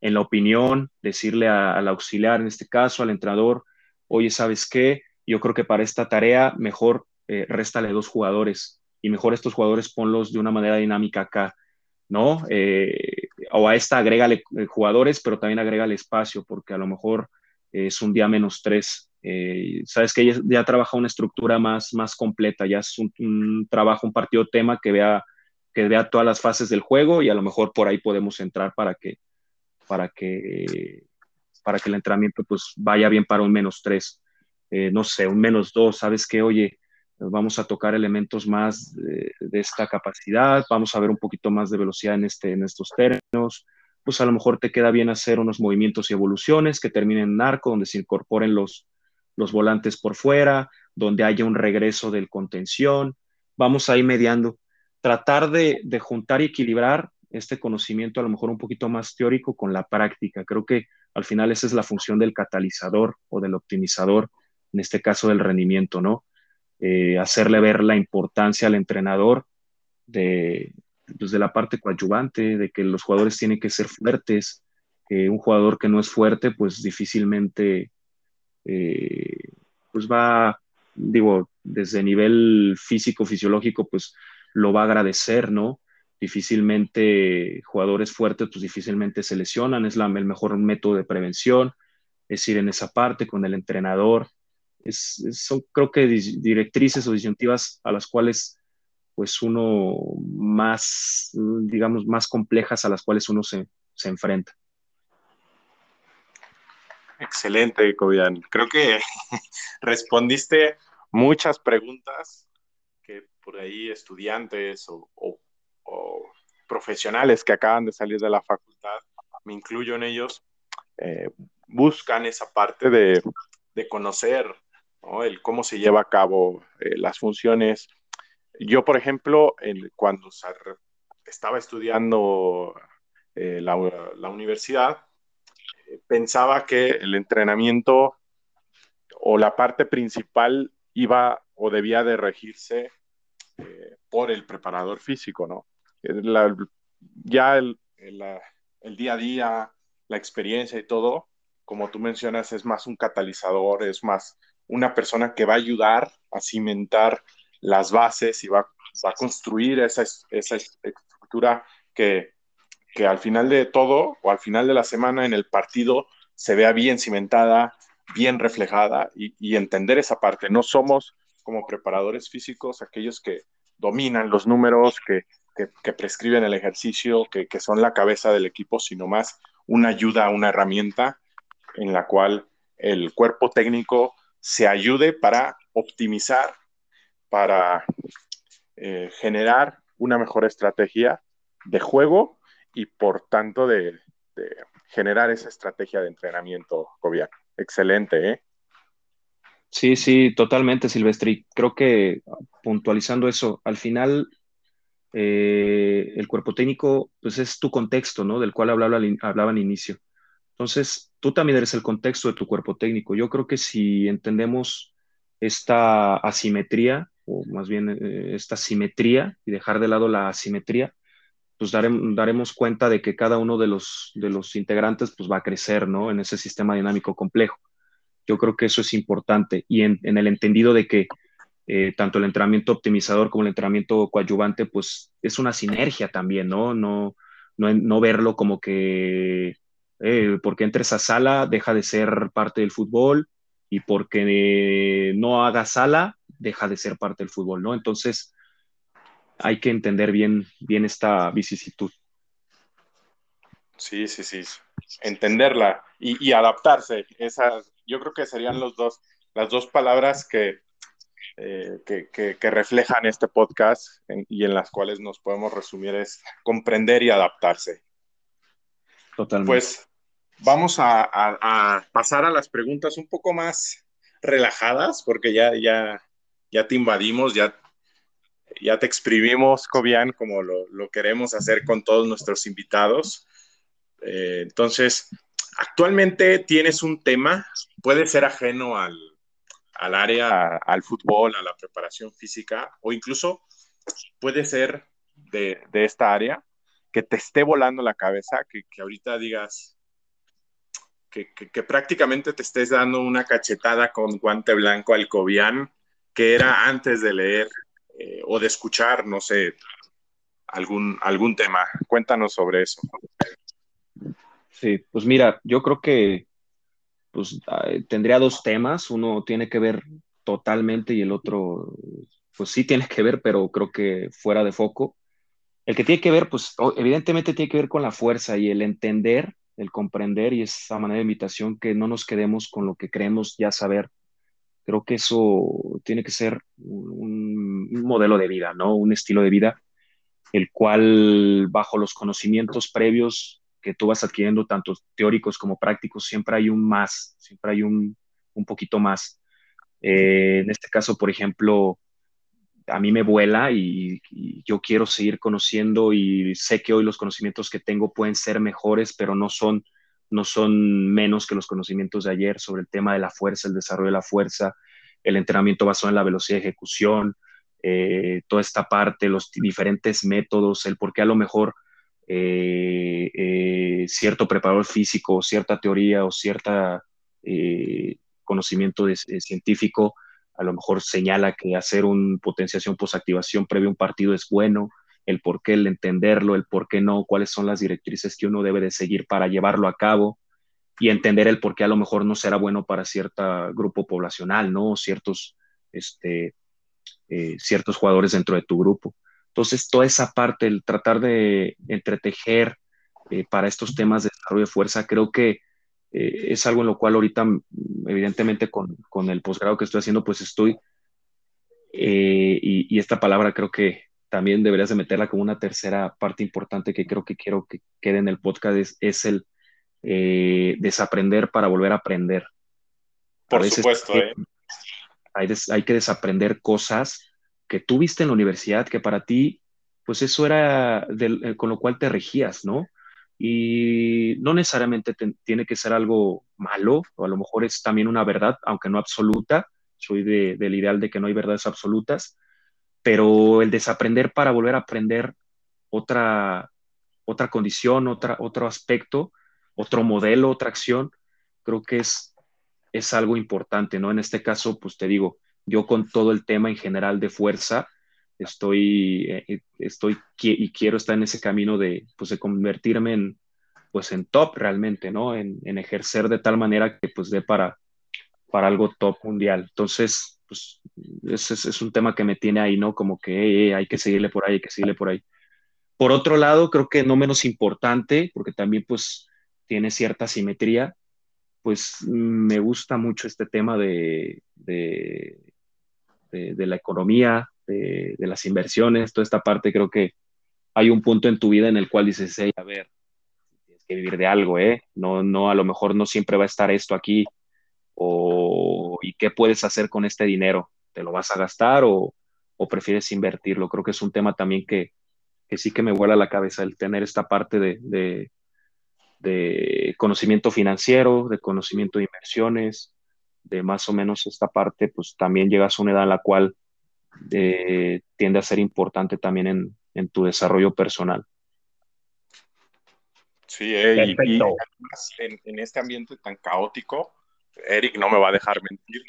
en la opinión, decirle al auxiliar, en este caso, al entrenador, oye, ¿sabes qué? Yo creo que para esta tarea mejor eh, réstale dos jugadores y mejor estos jugadores ponlos de una manera dinámica acá, ¿no? Eh, o a esta agrégale eh, jugadores, pero también agrégale espacio, porque a lo mejor es un día menos tres Eh, sabes que ya, ya, trabaja una estructura más, más completa, ya es un, trabajo, un partido tema que vea, que vea todas las fases del juego y a lo mejor por ahí podemos entrar para que, para que, para que el entrenamiento pues vaya bien para un menos tres, eh, no sé, un menos dos, sabes que, oye, vamos a tocar elementos más de, de, esta capacidad, vamos a ver un poquito más de velocidad en, este, en estos términos, pues a lo mejor te queda bien hacer unos movimientos y evoluciones que terminen en arco, donde se incorporen los, los volantes por fuera, donde haya un regreso del contención. Vamos a ir mediando. Tratar de, juntar y equilibrar este conocimiento a lo mejor un poquito más teórico con la práctica. Creo que al final esa es la función del catalizador o del optimizador, en este caso del rendimiento, ¿no? Eh, hacerle ver la importancia al entrenador de, pues de la parte coadyuvante, de que los jugadores tienen que ser fuertes, un jugador que no es fuerte, pues difícilmente eh, pues va, digo, desde nivel físico, fisiológico, pues lo va a agradecer, ¿no? Difícilmente jugadores fuertes, pues difícilmente se lesionan, es la, el mejor método de prevención, es ir en esa parte con el entrenador. Son creo que directrices o disyuntivas a las cuales pues uno más, digamos, más complejas a las cuales uno se, se enfrenta. Excelente, Cobian. Creo que respondiste muchas preguntas por ahí estudiantes o, profesionales que acaban de salir de la facultad, me incluyo en ellos, eh, buscan esa parte de, de conocer ¿no? el cómo se lleva a cabo eh, las funciones. Yo, por ejemplo, cuando estaba estudiando eh, la, universidad, pensaba que el entrenamiento o la parte principal iba o debía de regirse por el preparador físico, ¿no? Ya el, el, el, día a día, la experiencia y todo, como tú mencionas, es más un catalizador, es más una persona que va a ayudar a cimentar las bases y va, va a construir esa, esa estructura que, que al final de todo o al final de la semana en el partido se vea bien cimentada, bien reflejada y, y entender esa parte. No somos como preparadores físicos aquellos que dominan los números, que, que, prescriben el ejercicio, que, que, son la cabeza del equipo, sino más una ayuda, una herramienta en la cual el cuerpo técnico se ayude para optimizar, para eh, generar una mejor estrategia de juego y por tanto de, de generar esa estrategia de entrenamiento, Cobian. Excelente, ¿eh? Sí, sí, totalmente, Silvestri. Creo que puntualizando eso, al final eh, el cuerpo técnico, pues es tu contexto, ¿no? Del cual hablaba, hablaba al inicio. Entonces, tú también eres el contexto de tu cuerpo técnico. Yo creo que si entendemos esta asimetría, o más bien eh, esta simetría, y dejar de lado la asimetría, pues daremos, cuenta de que cada uno de los, de los integrantes pues va a crecer, ¿no? En ese sistema dinámico complejo. Yo creo que eso es importante y en, el entendido de que eh, tanto el entrenamiento optimizador como el entrenamiento coadyuvante, pues es una sinergia también, ¿no? No, no, no verlo como que eh, porque entre esa sala deja de ser parte del fútbol y porque no haga sala deja de ser parte del fútbol, ¿no? Entonces, hay que entender bien, bien esta vicisitud. Sí, sí, sí. Entenderla y, y, adaptarse. Esas, yo creo que serían los dos, las dos palabras que, eh, que, que, que, reflejan este podcast en, y en las cuales nos podemos resumir es comprender y adaptarse. Totalmente. Pues vamos a, a, a pasar a las preguntas un poco más relajadas porque ya, ya, ya te invadimos, ya ya te exprimimos, Cobian, como lo, lo, queremos hacer con todos nuestros invitados. Eh, entonces, actualmente tienes un tema, puede ser ajeno al, al área, al fútbol, a la preparación física, o incluso puede ser de, de esta área, que te esté volando la cabeza, que, que ahorita digas, que, que, prácticamente te estés dando una cachetada con guante blanco al Cobian, que era antes de leer eh, o de escuchar, no sé, algún, algún tema. Cuéntanos sobre eso. Sí, pues mira, yo creo que pues tendría dos temas. Uno tiene que ver totalmente y el otro, pues sí tiene que ver, pero creo que fuera de foco. El que tiene que ver, pues evidentemente tiene que ver con la fuerza y el entender, el comprender y esa manera de invitación que no nos quedemos con lo que creemos ya saber. Creo que eso tiene que ser un, un modelo de vida, ¿no? Un estilo de vida, el cual bajo los conocimientos previos que tú vas adquiriendo, tanto teóricos como prácticos, siempre hay un más, siempre hay un, un poquito más. Eh, en este caso, por ejemplo, a mí me vuela y, yo quiero seguir conociendo y sé que hoy los conocimientos que tengo pueden ser mejores, pero no son, no son menos que los conocimientos de ayer sobre el tema de la fuerza, el desarrollo de la fuerza, el entrenamiento basado en la velocidad de ejecución, eh, toda esta parte, los diferentes métodos, el por qué a lo mejor eh, eh, cierto preparador físico, cierta teoría o cierta eh, conocimiento científico a lo mejor señala que hacer un potenciación posactivación previo a un partido es bueno, el por qué, el entenderlo, el por qué no, cuáles son las directrices que uno debe de seguir para llevarlo a cabo y entender el por qué a lo mejor no será bueno para cierto grupo poblacional, ¿no? Ciertos, este, ciertos jugadores dentro de tu grupo. Entonces, toda esa parte, el tratar de entretejer eh, para estos temas de desarrollo de fuerza, creo que eh, es algo en lo cual ahorita, mm, evidentemente, con, con el posgrado que estoy haciendo, pues estoy, eh, y, y, esta palabra creo que también deberías de meterla como una tercera parte importante que creo que quiero que quede en el podcast, es, es el desaprender para volver a aprender. Por supuesto, hay, hay que desaprender cosas que tú viste en la universidad, que para ti, pues eso era eh, con lo cual te regías, ¿no? Y no necesariamente tiene que ser algo malo, o a lo mejor es también una verdad, aunque no absoluta. Soy del ideal de que no hay verdades absolutas, pero el desaprender para volver a aprender otra, otra condición, otra, otro aspecto, otro modelo, otra acción, creo que es, es algo importante, ¿no? En este caso, pues te digo, yo con todo el tema en general de fuerza, estoy, eh, estoy y quiero estar en ese camino de, pues, de convertirme en, pues, en top realmente, ¿no? En, en ejercer de tal manera que pues dé para, para algo top mundial. Entonces, pues es, es, un tema que me tiene ahí, ¿no? Como que hay que seguirle por ahí, hay que seguirle por ahí. Por otro lado, creo que no menos importante, porque también pues tiene cierta simetría, pues me gusta mucho este tema de, de de, la economía, de, las inversiones, toda esta parte, creo que hay un punto en tu vida en el cual dices, hey, a ver, tienes que vivir de algo, ¿eh? No, no, a lo mejor no siempre va a estar esto aquí, o ¿y qué puedes hacer con este dinero? ¿Te lo vas a gastar o, o prefieres invertirlo? Creo que es un tema también que, que sí que me vuela la cabeza el tener esta parte de, de, de conocimiento financiero, de conocimiento de inversiones, de más o menos esta parte, pues también llegas a una edad en la cual eh, tiende a ser importante también en, en tu desarrollo personal. Sí, eh, y, en, en, este ambiente tan caótico, Eric no me va a dejar mentir,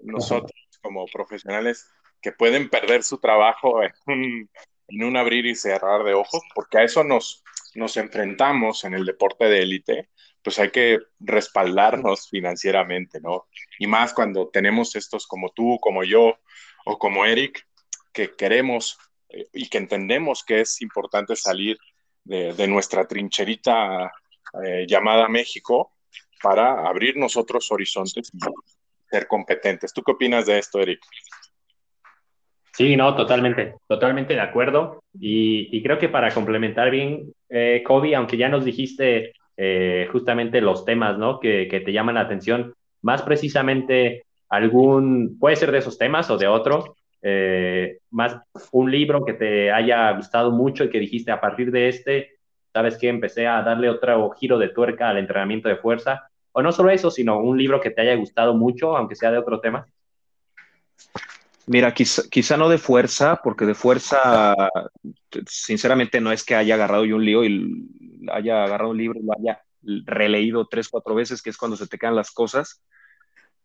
nosotros como profesionales que pueden perder su trabajo en un, en un abrir y cerrar de ojos, porque a eso nos, nos enfrentamos en el deporte de élite, pues hay que respaldarnos financieramente, ¿no? Y más cuando tenemos estos como tú, como yo o como Eric, que queremos eh, y que entendemos que es importante salir de, nuestra trincherita eh, llamada México para abrir nosotros horizontes y ser competentes. ¿Tú qué opinas de esto, Eric? Sí, no, totalmente, totalmente de acuerdo. Y, creo que para complementar bien, eh, Kobe, aunque ya nos dijiste eh, justamente los temas, ¿no? Que, te llaman la atención, más precisamente algún, puede ser de esos temas o de otro, eh, más un libro que te haya gustado mucho y que dijiste a partir de este, sabes que empecé a darle otro giro de tuerca al entrenamiento de fuerza, o no solo eso, sino un libro que te haya gustado mucho, aunque sea de otro tema. Mira, quizá, quizá, no de fuerza, porque de fuerza, sinceramente, no es que haya agarrado yo un lío y haya agarrado un libro y lo haya releído tres, cuatro veces, que es cuando se te quedan las cosas.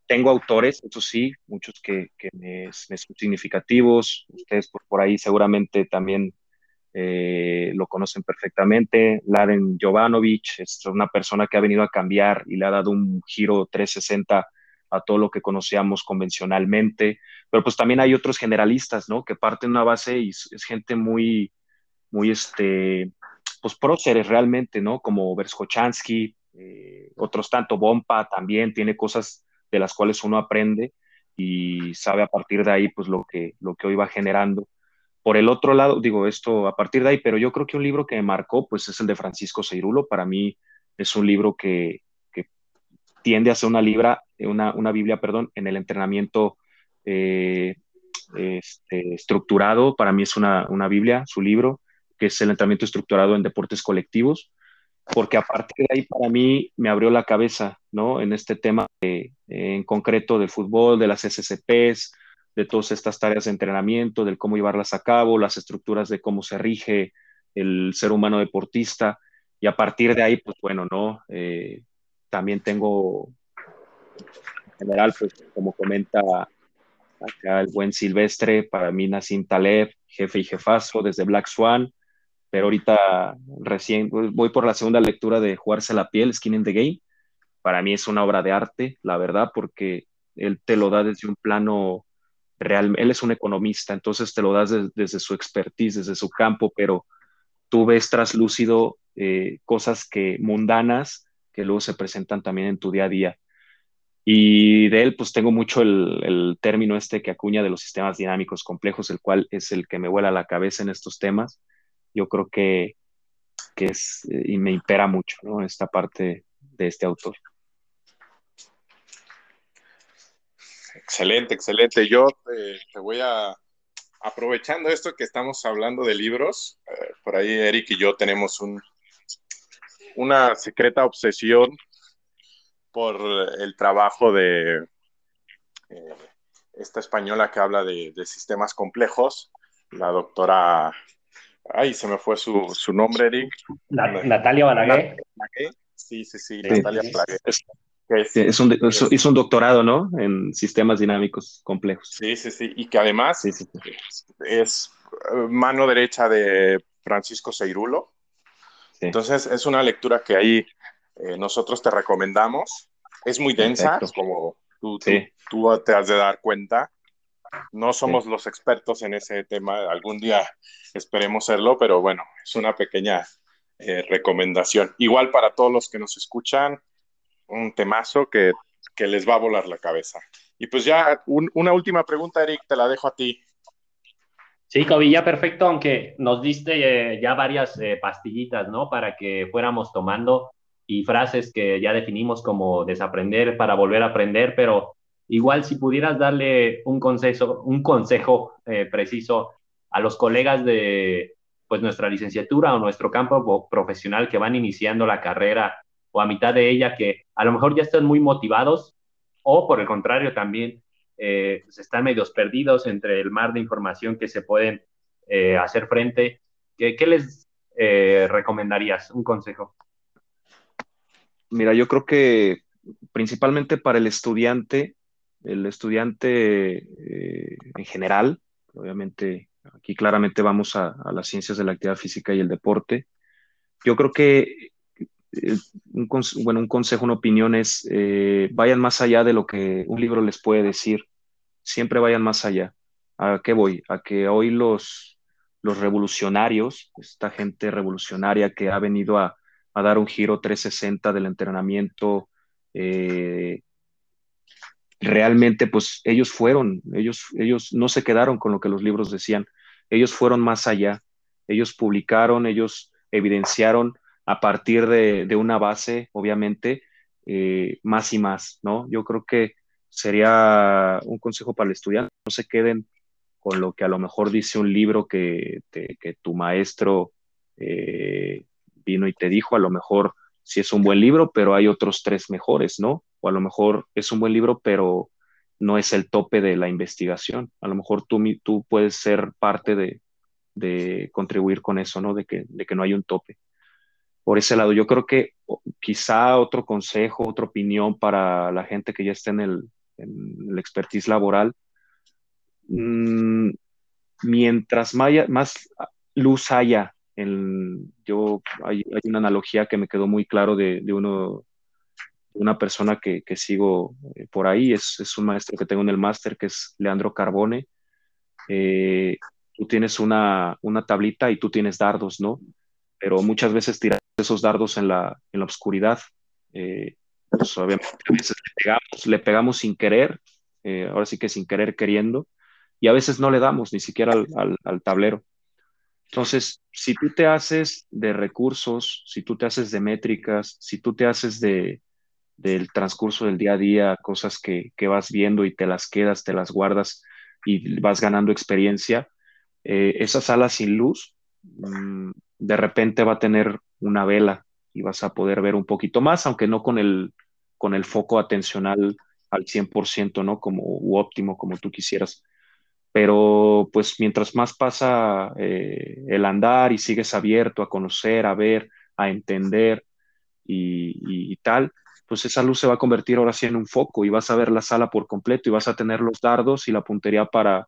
Tengo autores, eso sí, muchos que, que me, son significativos. Ustedes por, por ahí seguramente también eh, lo conocen perfectamente. Laden Jovanovic es una persona que ha venido a cambiar y le ha dado un giro 360 a todo lo que conocíamos convencionalmente. Pero pues también hay otros generalistas, ¿no? Que parten una base y es, gente muy, muy, este, pues próceres realmente, ¿no? Como Berskochansky, eh, otros tanto, Bompa también tiene cosas de las cuales uno aprende y sabe a partir de ahí, pues lo que, lo que hoy va generando. Por el otro lado, digo esto a partir de ahí, pero yo creo que un libro que me marcó, pues es el de Francisco Seirulo. Para mí es un libro que, tiende a ser una, libra, una, una Biblia perdón, en el entrenamiento eh, este, estructurado. Para mí es una, una Biblia, su libro, que es el entrenamiento estructurado en deportes colectivos porque a partir de ahí para mí me abrió la cabeza, ¿no? En este tema en concreto del fútbol, de las SCPs, de todas estas tareas de entrenamiento, del cómo llevarlas a cabo, las estructuras de cómo se rige el ser humano deportista. Y a partir de ahí, pues bueno, ¿no? Eh, también tengo, en general, pues como comenta el buen Silvestre, para mí Nassim Taleb, jefe y jefazo desde Black Swan, pero ahorita recién voy por la segunda lectura de Jugarse la piel, Skin in the Game. Para mí es una obra de arte, la verdad, porque él te lo da desde un plano él es un economista, entonces te lo das desde su expertise, desde su campo, pero tú ves traslúcido eh, cosas que mundanas que luego se presentan también en tu día a día. Y de él, pues tengo mucho el, término este que acuña de los sistemas dinámicos complejos, el cual es el que me vuela la cabeza en estos temas. Yo creo que, que es, eh, y me impera mucho, ¿no? Esta parte de este autor. Excelente, excelente. Yo eh, te voy a, aprovechando esto que estamos hablando de libros, eh, por ahí Eric y yo tenemos un, una secreta obsesión por el trabajo de eh, esta española que habla de, sistemas complejos, la doctora, ay, se me fue su, nombre, Eric. Natalia Balaguer. Sí, sí, sí, Natalia Balaguer. Es, un, hizo un doctorado, ¿no? En sistemas dinámicos complejos. Sí, sí, sí. Y que además es eh, mano derecha de Francisco Seirulo. Entonces es una lectura que ahí eh, nosotros te recomendamos. Es muy densa, como tú, tú, te has de dar cuenta. No somos los expertos en ese tema. Algún día esperemos serlo, pero bueno, es una pequeña eh, recomendación. Igual para todos los que nos escuchan, un temazo que, les va a volar la cabeza. Y pues ya, una última pregunta, Eric, te la dejo a ti. Sí, Kobe, ya perfecto, aunque nos diste eh, ya varias eh, pastillitas, ¿no? Para que fuéramos tomando y frases que ya definimos como desaprender para volver a aprender, pero igual si pudieras darle un consejo, un consejo eh, preciso a los colegas de pues nuestra licenciatura o nuestro campo profesional que van iniciando la carrera o a mitad de ella que a lo mejor ya están muy motivados o por el contrario también eh, pues están medios perdidos entre el mar de información que se pueden eh, hacer frente. ¿Qué, les eh, recomendarías? Un consejo. Mira, yo creo que principalmente para el estudiante, el estudiante en general, obviamente aquí claramente vamos a, las ciencias de la actividad física y el deporte, yo creo que un, bueno, un consejo, una opinión es, eh, vayan más allá de lo que un libro les puede decir. Siempre vayan más allá. ¿A qué voy? A que hoy los, los revolucionarios, esta gente revolucionaria que ha venido a, dar un giro 360 del entrenamiento, eh, realmente pues ellos fueron, ellos, ellos no se quedaron con lo que los libros decían, ellos fueron más allá, ellos publicaron, ellos evidenciaron a partir de, una base, obviamente, eh, más y más, ¿no? Yo creo que sería un consejo para el estudiante, no se queden con lo que a lo mejor dice un libro que, tu maestro eh, vino y te dijo, a lo mejor sí es un buen libro, pero hay otros tres mejores, ¿no? O a lo mejor es un buen libro, pero no es el tope de la investigación. A lo mejor tú, tú puedes ser parte de, de contribuir con eso, ¿no? De que, de que no hay un tope por ese lado. Yo creo que quizá otro consejo, otra opinión para la gente que ya está en el, expertise laboral, mm, mientras más, luz haya. Yo, hay, una analogía que me quedó muy claro de, uno, una persona que, sigo eh, por ahí, es, un maestro que tengo en el máster, que es Leandro Carbone. Eh, tú tienes una, una, tablita y tú tienes dardos, ¿no? Pero muchas veces tiras esos dardos en la, en la oscuridad. Eh, pues obviamente veces le pegamos, le pegamos sin querer, ahora sí que sin querer queriendo, y a veces no le damos ni siquiera al, tablero. Entonces, si tú te haces de recursos, si tú te haces de métricas, si tú te haces de, del transcurso del día a día, cosas que, vas viendo y te las quedas, te las guardas y vas ganando experiencia, eh, esa sala sin luz mm, de repente va a tener una vela y vas a poder ver un poquito más, aunque no con el, con el foco atencional al 100%, ¿no? Como óptimo, como tú quisieras pero pues mientras más pasa eh, el andar y sigues abierto a conocer, a ver, a entender y, tal, pues esa luz se va a convertir ahora sí en un foco y vas a ver la sala por completo y vas a tener los dardos y la puntería para,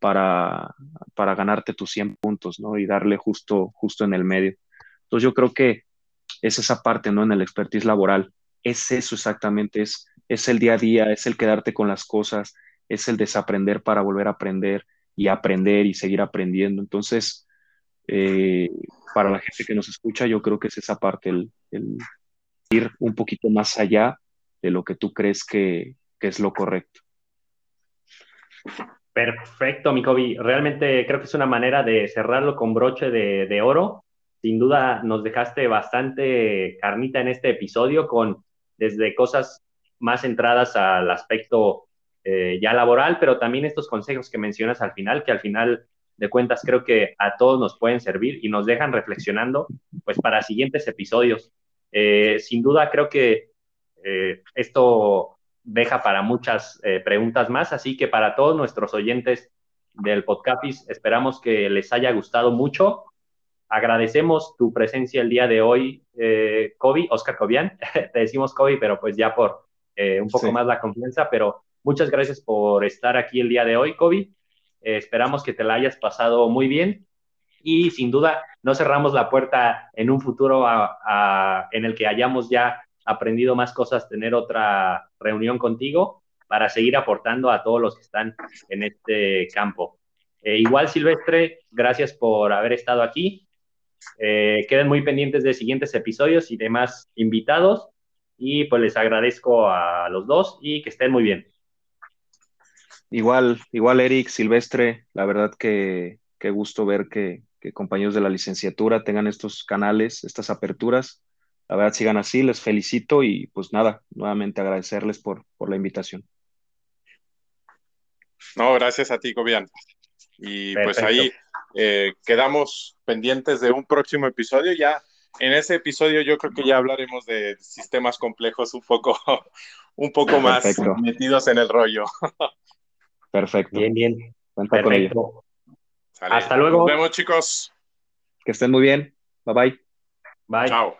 para, para ganarte tus 100 puntos, ¿no? Y darle justo, justo en el medio. Entonces yo creo que es esa parte, ¿no? En el expertise laboral. Es eso exactamente, es, es el día a día, es el quedarte con las cosas, es el desaprender para volver a aprender y aprender y seguir aprendiendo. Entonces, eh, para la gente que nos escucha, yo creo que es esa parte, el, ir un poquito más allá de lo que tú crees que, es lo correcto. Perfecto, mi Kobe. Realmente creo que es una manera de cerrarlo con broche de, oro. Sin duda nos dejaste bastante carnita en este episodio con desde cosas más centradas al aspecto eh, ya laboral, pero también estos consejos que mencionas al final, que al final de cuentas creo que a todos nos pueden servir y nos dejan reflexionando pues para siguientes episodios. Eh, sin duda creo que eh, esto deja para muchas preguntas más, así que para todos nuestros oyentes del podcast esperamos que les haya gustado mucho. Agradecemos tu presencia el día de hoy, eh, Kobe, Oscar Cobian. Te decimos Kobe, pero pues ya por un poco más la confianza, pero Muchas gracias por estar aquí el día de hoy, Kobe. Eh, esperamos que te la hayas pasado muy bien y sin duda no cerramos la puerta en un futuro en el que hayamos ya aprendido más cosas, tener otra reunión contigo para seguir aportando a todos los que están en este campo. Eh, igual, Silvestre, gracias por haber estado aquí. Eh, queden muy pendientes de siguientes episodios y demás invitados. Y pues les agradezco a los dos y que estén muy bien. Igual, igual Eric, Silvestre, la verdad que qué gusto ver que, compañeros de la licenciatura tengan estos canales, estas aperturas. La verdad, sigan así, les felicito y pues nada, nuevamente agradecerles por, por la invitación. No, gracias a ti, Gobian. Y pues ahí eh, quedamos pendientes de un próximo episodio. Ya en ese episodio yo creo que ya hablaremos de sistemas complejos un poco, un poco más metidos en el rollo. Perfecto. Bien, bien. Perfecto. Hasta luego. Nos vemos, chicos. Que estén muy bien. Bye bye. Bye. Chao.